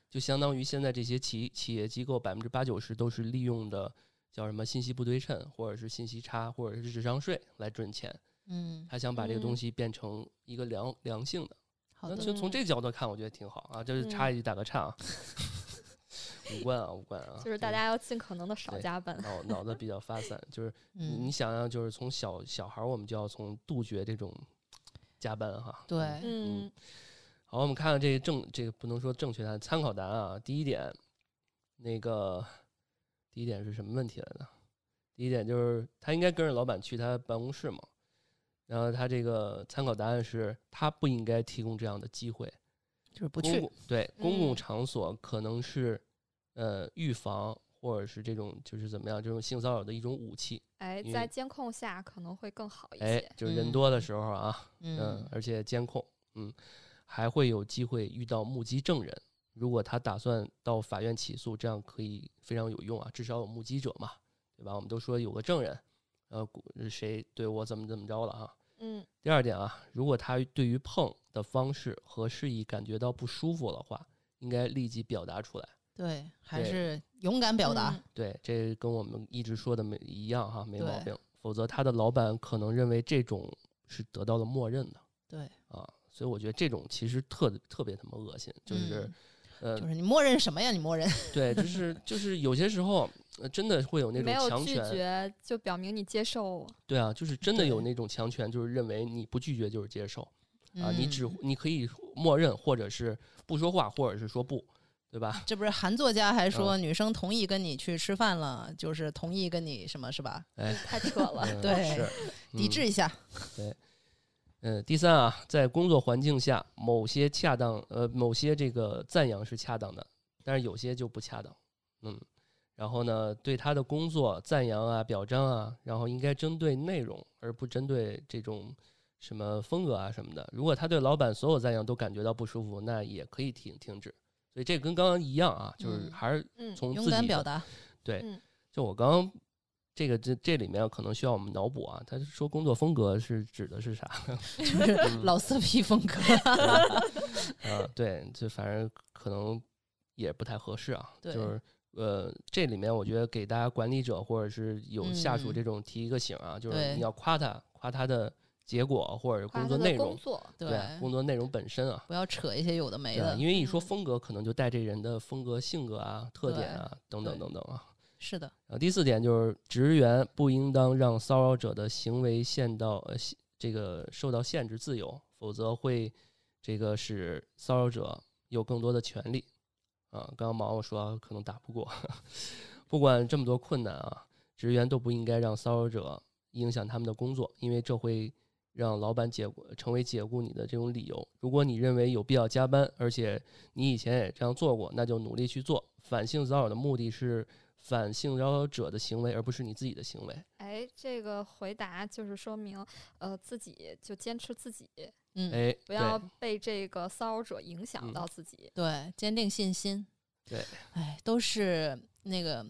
就相当于现在这些企企业机构百分之八九十都是利用的叫什么信息不对称，或者是信息差，或者是智商税来赚钱。嗯，他想把这个东嗯西变成一个良良性的。好的。那就从嗯这个角度看，我觉得挺好啊。就是插一句打个岔啊，无关啊，无关啊。就是大家要尽可能的少加班。脑脑子比较发散，就是 你想想，就是从小小孩儿，我们就要从杜绝这种加班哈。对，嗯好，我们看看这个正这个不能说正确答案，参考答案啊。第一点，那个第一点是什么问题来着？第一点就是他应该跟着老板去他办公室嘛。然后他这个参考答案是他不应该提供这样的机会。就是不去公。对公共嗯场所可能是呃预防或者是这种就是怎么样这种性骚扰的一种武器。哎，在监控下可能会更好一哎些，。就是人嗯多的时候啊，嗯嗯，而且监控，嗯，还会有机会遇到目击证人。如果他打算到法院起诉，这样可以非常有用啊，至少有目击者嘛，对吧？我们都说有个证人，呃，谁对我怎么怎么着了啊？嗯第二点啊，如果他对于碰的方式和示意感觉到不舒服的话，应该立即表达出来。对，还是勇敢表达。嗯对，这跟我们一直说的没一样哈，没毛病。否则他的老板可能认为这种是得到了默认的对，啊，所以我觉得这种其实特特别他妈恶心，就是嗯，呃就，是你默认什么呀？你默认。对，就是就是有些时候、呃真的会有那没有拒种强权，绝就表明你接受。对啊，就是真的有那种强权，就是认为你不拒绝就是接受啊，你只嗯你可以默认或者是不说话，或者是说不，对吧？这不是韩作家还说，嗯女生同意跟你去吃饭了，就是同意跟你什么是吧？哎，太扯了。嗯 对是嗯抵制一下。对嗯，第三啊，在工作环境下，某些恰当，呃，某些这个赞扬是恰当的，但是有些就不恰当。嗯，然后呢，对他的工作赞扬啊、表彰啊，然后应该针对内容，而不针对这种什么风格啊什么的。如果他对老板所有赞扬都感觉到不舒服，那也可以停停止。所以这跟刚刚一样啊，就是嗯还是嗯从自己勇敢表达。对，嗯就我刚刚这个这这里面可能需要我们脑补啊。他说工作风格是指的是啥？就是嗯老色批风格。啊，对，就反正可能也不太合适啊。对就是呃，这里面我觉得给大家管理者或者是有下属嗯这种提一个醒啊，就是你要夸他，夸他的结果或者工作内容工，作，对工作内容本身啊。不要扯一些有的没的。因为一说嗯风格，可能就带这人的风格、性格啊、特点啊等等等等啊。是的，啊，第四点就是职员不应当让骚扰者的行为限到呃限这个受到限制自由，否则会这个使骚扰者有更多的权利。啊，刚刚毛毛说可能打不过，不管这么多困难啊，职员都不应该让骚扰者影响他们的工作，因为这会让老板解雇成为解雇你的这种理由。如果你认为有必要加班，而且你以前也这样做过，那就努力去做。反性骚扰的目的是反性骚扰者的行为，而不是你自己的行为。哎，这个回答就是说明，呃，自己就坚持自己，嗯，哎，不要被这个骚扰者影响到自己。对，坚定信心。对，哎，都是那个。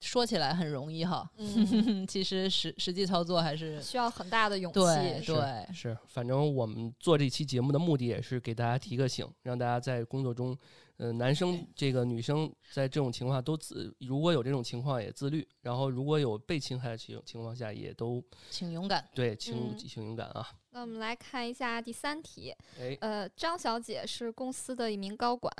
说起来很容易哈，嗯，其实实实际操作还是需要很大的勇气。对对，是，反正我们做这期节目的目的也是给大家提个醒，让大家在工作中，呃，男生这个女生在这种情况都自，如果有这种情况也自律，然后如果有被侵害的情情况下也都请勇敢，对，请请勇敢啊。那我们来看一下第三题，呃，张小姐是公司的一名高管。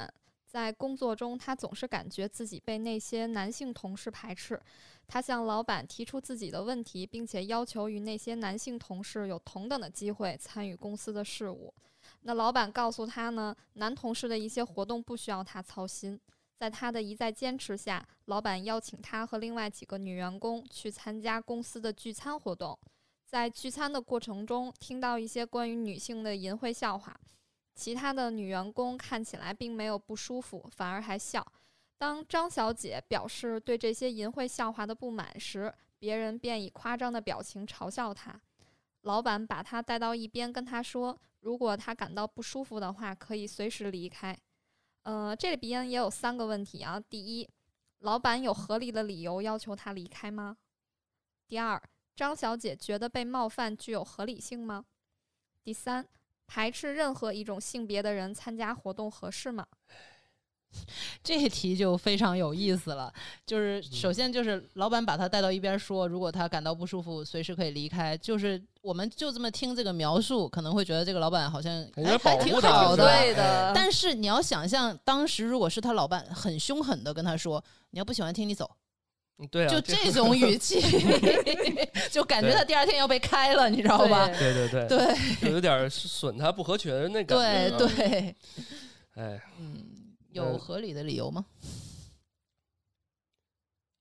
在工作中，他总是感觉自己被那些男性同事排斥。他向老板提出自己的问题，并且要求与那些男性同事有同等的机会参与公司的事务。那老板告诉他呢，男同事的一些活动不需要他操心。在他的一再坚持下，老板邀请他和另外几个女员工去参加公司的聚餐活动。在聚餐的过程中，听到一些关于女性的淫秽笑话。其他的女员工看起来并没有不舒服，反而还笑。当张小姐表示对这些淫秽笑话的不满时，别人便以夸张的表情嘲笑她。老板把她带到一边，跟她说：“如果她感到不舒服的话，可以随时离开。”呃，这里边也有三个问题啊。第一，老板有合理的理由要求她离开吗？第二，张小姐觉得被冒犯具有合理性吗？第三。排斥任何一种性别的人参加活动合适吗？这题就非常有意思了。就是首先就是老板把他带到一边说，如果他感到不舒服，随时可以离开。就是我们就这么听这个描述，可能会觉得这个老板好像还挺好的。对的。但是你要想象，当时如果是他老板很凶狠的跟他说：“你要不喜欢听，你走。”对，就这种语 气，就感觉他第二天要被开了，你知道吧？对对对对，就有点损他不合群那感觉。对对，哎，嗯，有合理的理由吗？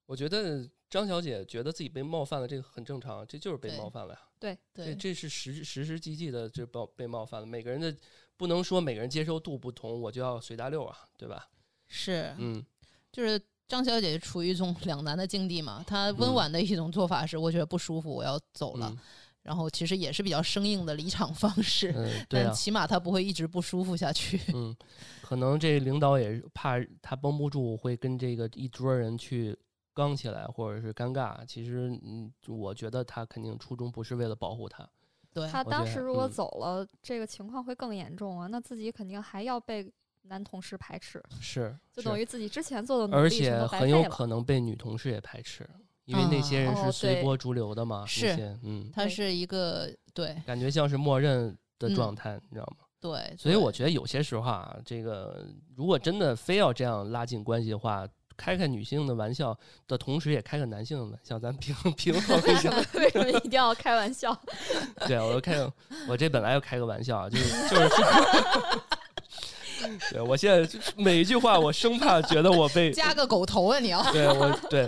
我觉得张小姐觉得自己被冒犯了，这个很正常，这就是被冒犯了呀。对对，这是实实实际际的，这被被冒犯了。每个人的不能说每个人接受度不同，我就要随大溜啊，对吧？是，嗯，就是。张小姐处于一种两难的境地嘛，她温婉的一种做法是，我觉得不舒服，我要走了。然后其实也是比较生硬的离场方式，但起码她不会一直不舒服下去。嗯，可能这领导也怕她绷不住，会跟这个一桌人去刚起来，或者是尴尬。其实，嗯，我觉得他肯定初衷不是为了保护她。对，他当时如果走了，这个情况会更严重啊，那自己肯定还要被。男同事排斥是，就等于自己之前做的努力而且很有可能被女同事也排斥，因为那些人是随波逐流的嘛。是，嗯，他是一个对，感觉像是默认的状态，你知道吗？对，所以我觉得有些时候啊，这个如果真的非要这样拉近关系的话，开开女性的玩笑的同时，也开个男性的玩笑，咱平 平衡一下。为什么一定要开玩笑？对，我开个，我这本来要开个玩笑，就是就是。对，我现在每一句话，我生怕觉得我被 加个狗头啊！你要对我 对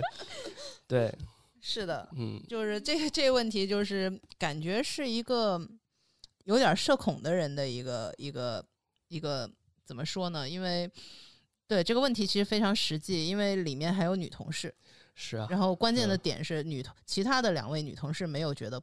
对是的，嗯，就是这个这个问题，就是感觉是一个有点社恐的人的一个一个一个怎么说呢？因为对这个问题其实非常实际，因为里面还有女同事，是啊，然后关键的点是女同其他的两位女同事没有觉得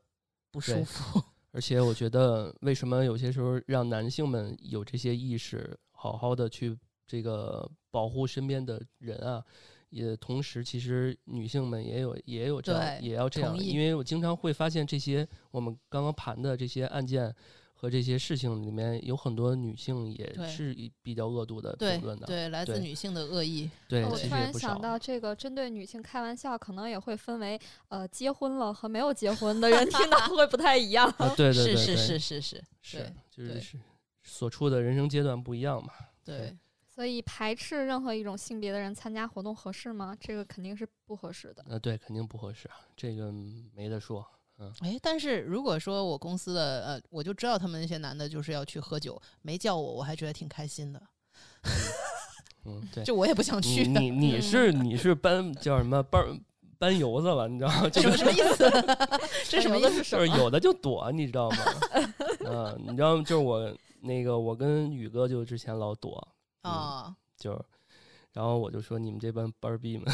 不舒服，而且我觉得为什么有些时候让男性们有这些意识？好好的去这个保护身边的人啊，也同时其实女性们也有也有这样也要这样，因为我经常会发现这些我们刚刚盘的这些案件和这些事情里面有很多女性也是比较恶毒的评论的，对来自女性的恶意。对，我突然想到这个针对女性开玩笑，可能也会分为呃结婚了和没有结婚的人听到会不太一样。对对 对，是是是是是是，就是是。所处的人生阶段不一样嘛？对，所以排斥任何一种性别的人参加活动合适吗？这个肯定是不合适的。呃，对，肯定不合适啊，这个没得说。嗯，哎，但是如果说我公司的呃，我就知道他们那些男的就是要去喝酒，没叫我，我还觉得挺开心的。嗯，对，就我也不想去。你你是你是班叫什么班？搬油子了，你知道吗？就什么什么意思？这什么意思？就是有的就躲，你知道吗？嗯，你知道吗？就是我那个，我跟宇哥就之前老躲啊，就，然后我就说你们这帮班儿逼们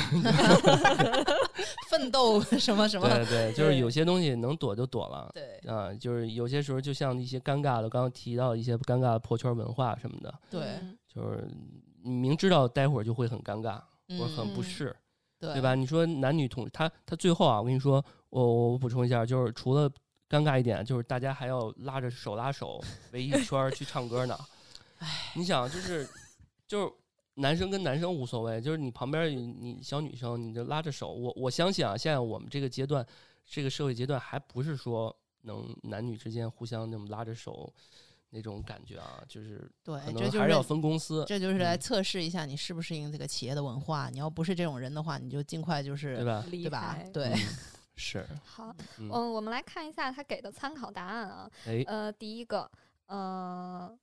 奋斗什么什么？对对，就是有些东西能躲就躲了。对啊，就是有些时候就像一些尴尬的，刚刚提到一些尴尬的破圈文化什么的，对，就是你明知道待会儿就会很尴尬或者很不适，对吧？你说男女同他他最后啊，我跟你说，我我补充一下，就是除了尴尬一点，就是大家还要拉着手拉手 围一圈去唱歌呢。哎，你想就是就是。男生跟男生无所谓，就是你旁边你小女生，你就拉着手。我我相信啊，现在我们这个阶段，这个社会阶段，还不是说能男女之间互相那么拉着手那种感觉啊，就是对，可能还是要分公司。这就是来测试一下你适不适应这个企业的文化。你要不是这种人的话，你就尽快就是对吧？对吧？对，是。好，嗯，我们来看一下他给的参考答案啊。呃，第一个，呃。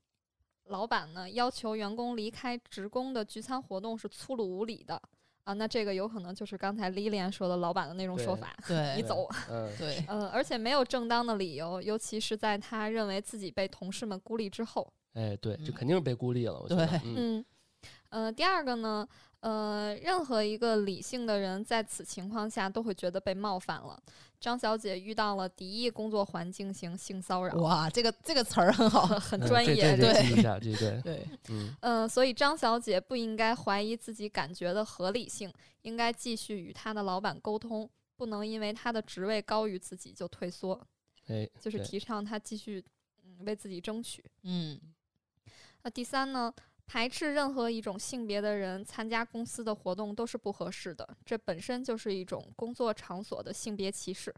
老板呢要求员工离开职工的聚餐活动是粗鲁无礼的啊，那这个有可能就是刚才 Lilian 说的老板的那种说法，对你走，嗯，对，呃，而且没有正当的理由，尤其是在他认为自己被同事们孤立之后，哎，对，这肯定是被孤立了，我觉得，嗯，呃，第二个呢。呃，任何一个理性的人在此情况下都会觉得被冒犯了。张小姐遇到了敌意工作环境型性骚扰。哇，这个这个词儿很好，很专业，对对 对，嗯嗯，所以张小姐不应该怀疑自己感觉的合理性，应该继续与她的老板沟通，不能因为她的职位高于自己就退缩。哎，就是提倡她继续嗯为自己争取。嗯，那第三呢？排斥任何一种性别的人参加公司的活动都是不合适的，这本身就是一种工作场所的性别歧视。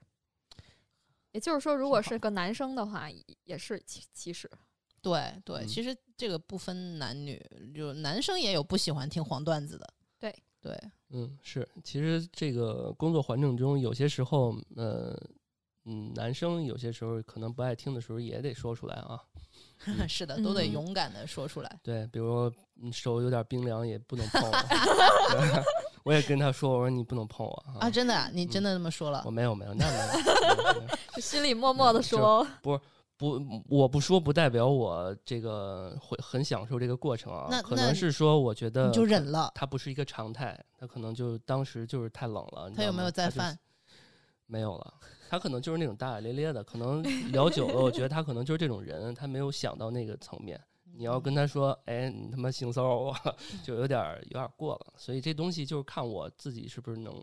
也就是说，如果是个男生的话，也是歧歧视。对对，其实这个不分男女，就男生也有不喜欢听黄段子的。对对，嗯，是。其实这个工作环境中，有些时候，呃，嗯，男生有些时候可能不爱听的时候，也得说出来啊。是的，都得勇敢的说出来。对，比如手有点冰凉，也不能碰我。我也跟他说，我说你不能碰我啊！真的，你真的那么说了？我没有，没有，那没有。心里默默的说，不是不，我不说不代表我这个会很享受这个过程啊。那可能是说，我觉得你就忍了。他不是一个常态，他可能就当时就是太冷了。他有没有再犯？没有了。他可能就是那种大大咧咧的，可能聊久了，我觉得他可能就是这种人，他没有想到那个层面。你要跟他说，哎，你他妈性骚扰我，就有点有点过了。所以这东西就是看我自己是不是能。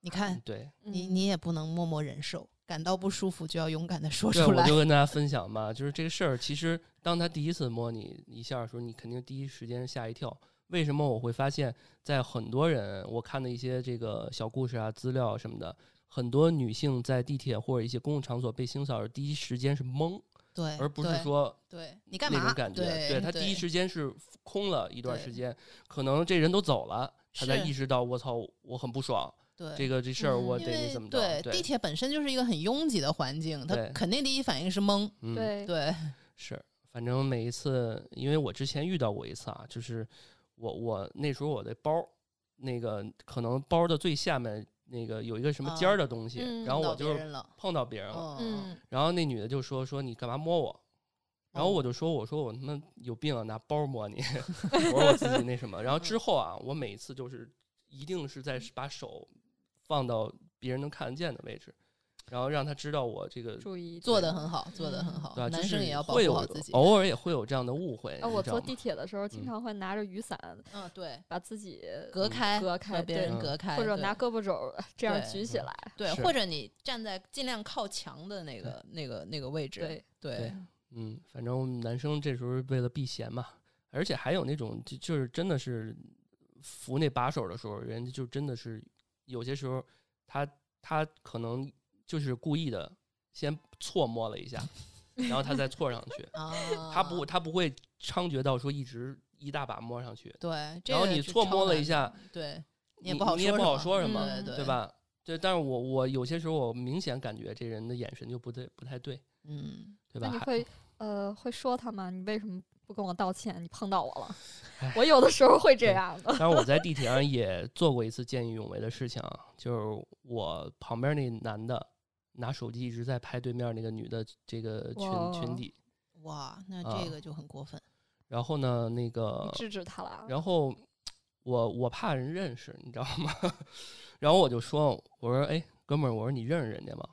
你看，对你你也不能默默忍受，感到不舒服就要勇敢的说出来。我就跟 大家分享嘛，就是这个事儿，其实当他第一次摸你一下的时候，你肯定第一时间吓一跳。为什么我会发现，在很多人我看的一些这个小故事啊、资料什么的。很多女性在地铁或者一些公共场所被性骚扰，第一时间是懵，对，而不是说对你干嘛那种感觉。对她第一时间是空了一段时间，可能这人都走了，她才意识到我操，我很不爽。对，这个这事儿我得那怎么着？对，地铁本身就是一个很拥挤的环境，她肯定第一反应是懵。对对，是，反正每一次，因为我之前遇到过一次啊，就是我我那时候我的包，那个可能包的最下面。那个有一个什么尖儿的东西，然后我就碰到别人了，然后那女的就说说你干嘛摸我，然后我就说我说我他妈有病啊，拿包摸你，我说我自己那什么，然后之后啊，我每次就是一定是在把手放到别人能看得见的位置。然后让他知道我这个注意做的很好，做的很好。对，男生也要保护好自己。偶尔也会有这样的误会。我坐地铁的时候，经常会拿着雨伞，嗯，对，把自己隔开，隔开，别人隔开，或者拿胳膊肘这样举起来。对，或者你站在尽量靠墙的那个、那个、那个位置。对对，嗯，反正男生这时候为了避嫌嘛，而且还有那种就就是真的是扶那把手的时候，人家就真的是有些时候他他可能。就是故意的，先错摸了一下，然后他再错上去。他不，他不会猖獗到说一直一大把摸上去。对，然后你错摸了一下，对，你也不好，你也不好说什么，对吧？对，但是我我有些时候我明显感觉这人的眼神就不对，不太对，嗯，对吧？你会呃会说他吗？你为什么不跟我道歉，你碰到我了。我有的时候会这样的。但是我在地铁上 也做过一次见义勇为的事情，就是我旁边那男的拿手机一直在拍对面那个女的这个裙裙底。哇，那这个就很过分。然后呢，那个制止他了。然后我我怕人认识，你知道吗？然后我就说，我说，哎，哥们儿，我说你认识人家吗？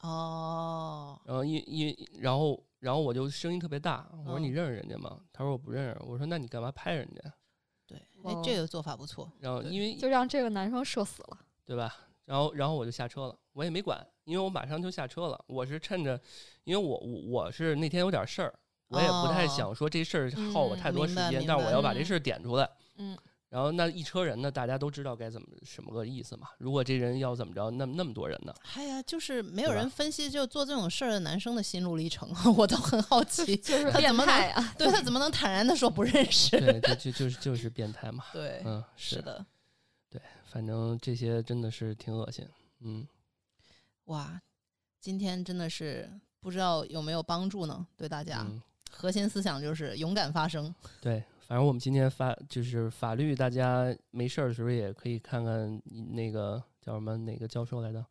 哦。然后因因然后然后我就声音特别大，我说你认识人家吗？他说我不认识。我说那你干嘛拍人家？对，哎，这个做法不错。然后因为就让这个男生社死了，对吧？然后然后我就下车了，我也没管，因为我马上就下车了。我是趁着，因为我我我是那天有点事儿。我也不太想说这事儿耗我太多时间，但是我要把这事儿点出来。嗯，然后那一车人呢，大家都知道该怎么什么个意思嘛。如果这人要怎么着，那那么多人呢？哎呀，就是没有人分析就做这种事儿的男生的心路历程，我都很好 奇，就是变态啊！对他怎么能坦然的说不认识？对，就就就是就是变态嘛。对，嗯，是的，对，反正这些真的是挺恶心。嗯，哇，今天真的是不知道有没有帮助呢？对大家。核心思想就是勇敢发声。对，反正我们今天发就是法律，大家没事儿的时候也可以看看那个叫什么哪个教授来的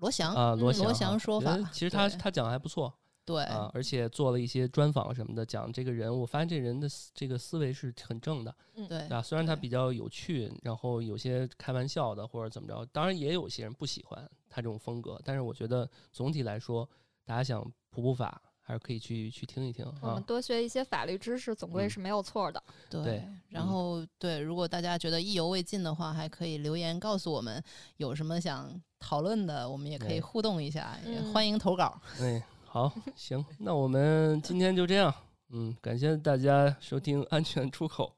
罗翔啊，罗翔说法。其实他他讲的还不错，对啊，而且做了一些专访什么的，讲这个人，我发现这人的这个思维是很正的，对啊，虽然他比较有趣，然后有些开玩笑的或者怎么着，当然也有些人不喜欢他这种风格，但是我觉得总体来说，大家想普普法。还是可以去去听一听，我们多学一些法律知识，总归是没有错的。对，然后对，如果大家觉得意犹未尽的话，还可以留言告诉我们有什么想讨论的，我们也可以互动一下，也欢迎投稿。哎，好，行，那我们今天就这样。嗯，感谢大家收听《安全出口》，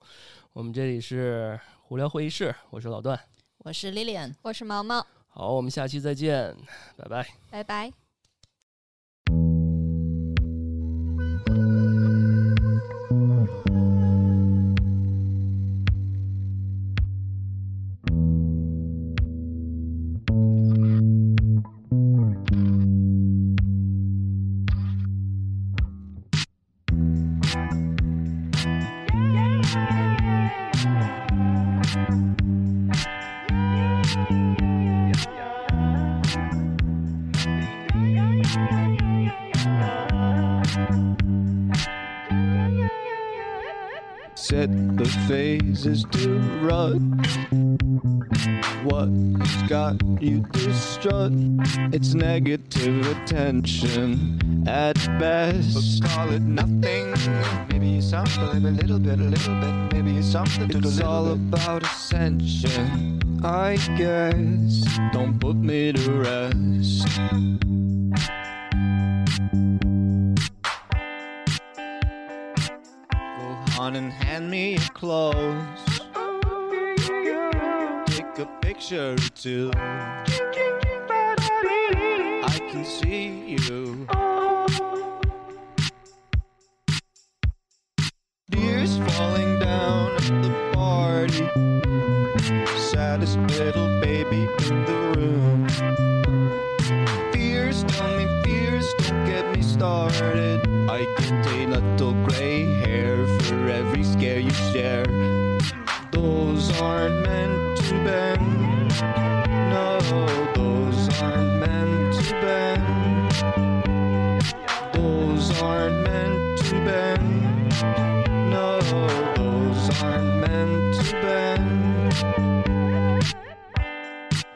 我们这里是胡聊会议室，我是老段，我是 Lilian，我是毛毛。好，我们下期再见，拜拜，拜拜。Is to run. What's got you distraught? It's negative attention at best. But call it nothing. Maybe something, a little bit, a little bit. Maybe something to It's all bit. about ascension, I guess. Don't put me to rest. Go on and hand me your clothes. Take a picture or two. I can see you. Falling down at the party. Saddest little baby in the room. Fears, tell me fears, don't get me started. I get a little gray hair for every scare you share. Those aren't meant to bend. No, those aren't meant to bend. Those aren't meant to bend. Those aren't meant to bend.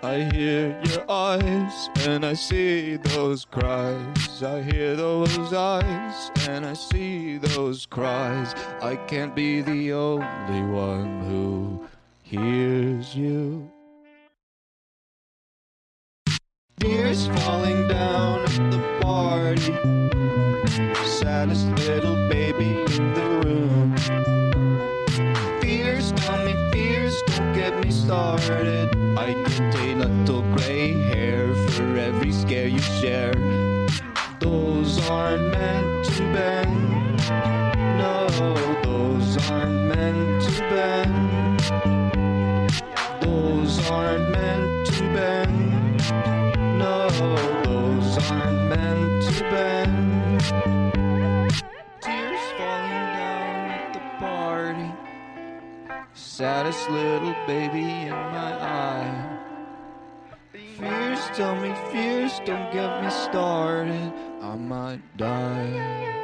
I hear your eyes and I see those cries. I hear those eyes and I see those cries. I can't be the only one who hears you. Tears falling down at the party. Saddest little baby in the started. I get a little gray hair for every scare you share. Those aren't meant to bend. No, those aren't meant to bend. Those aren't meant to bend. No, saddest little baby in my eye. Fears, tell me fears, don't get me started. I might die.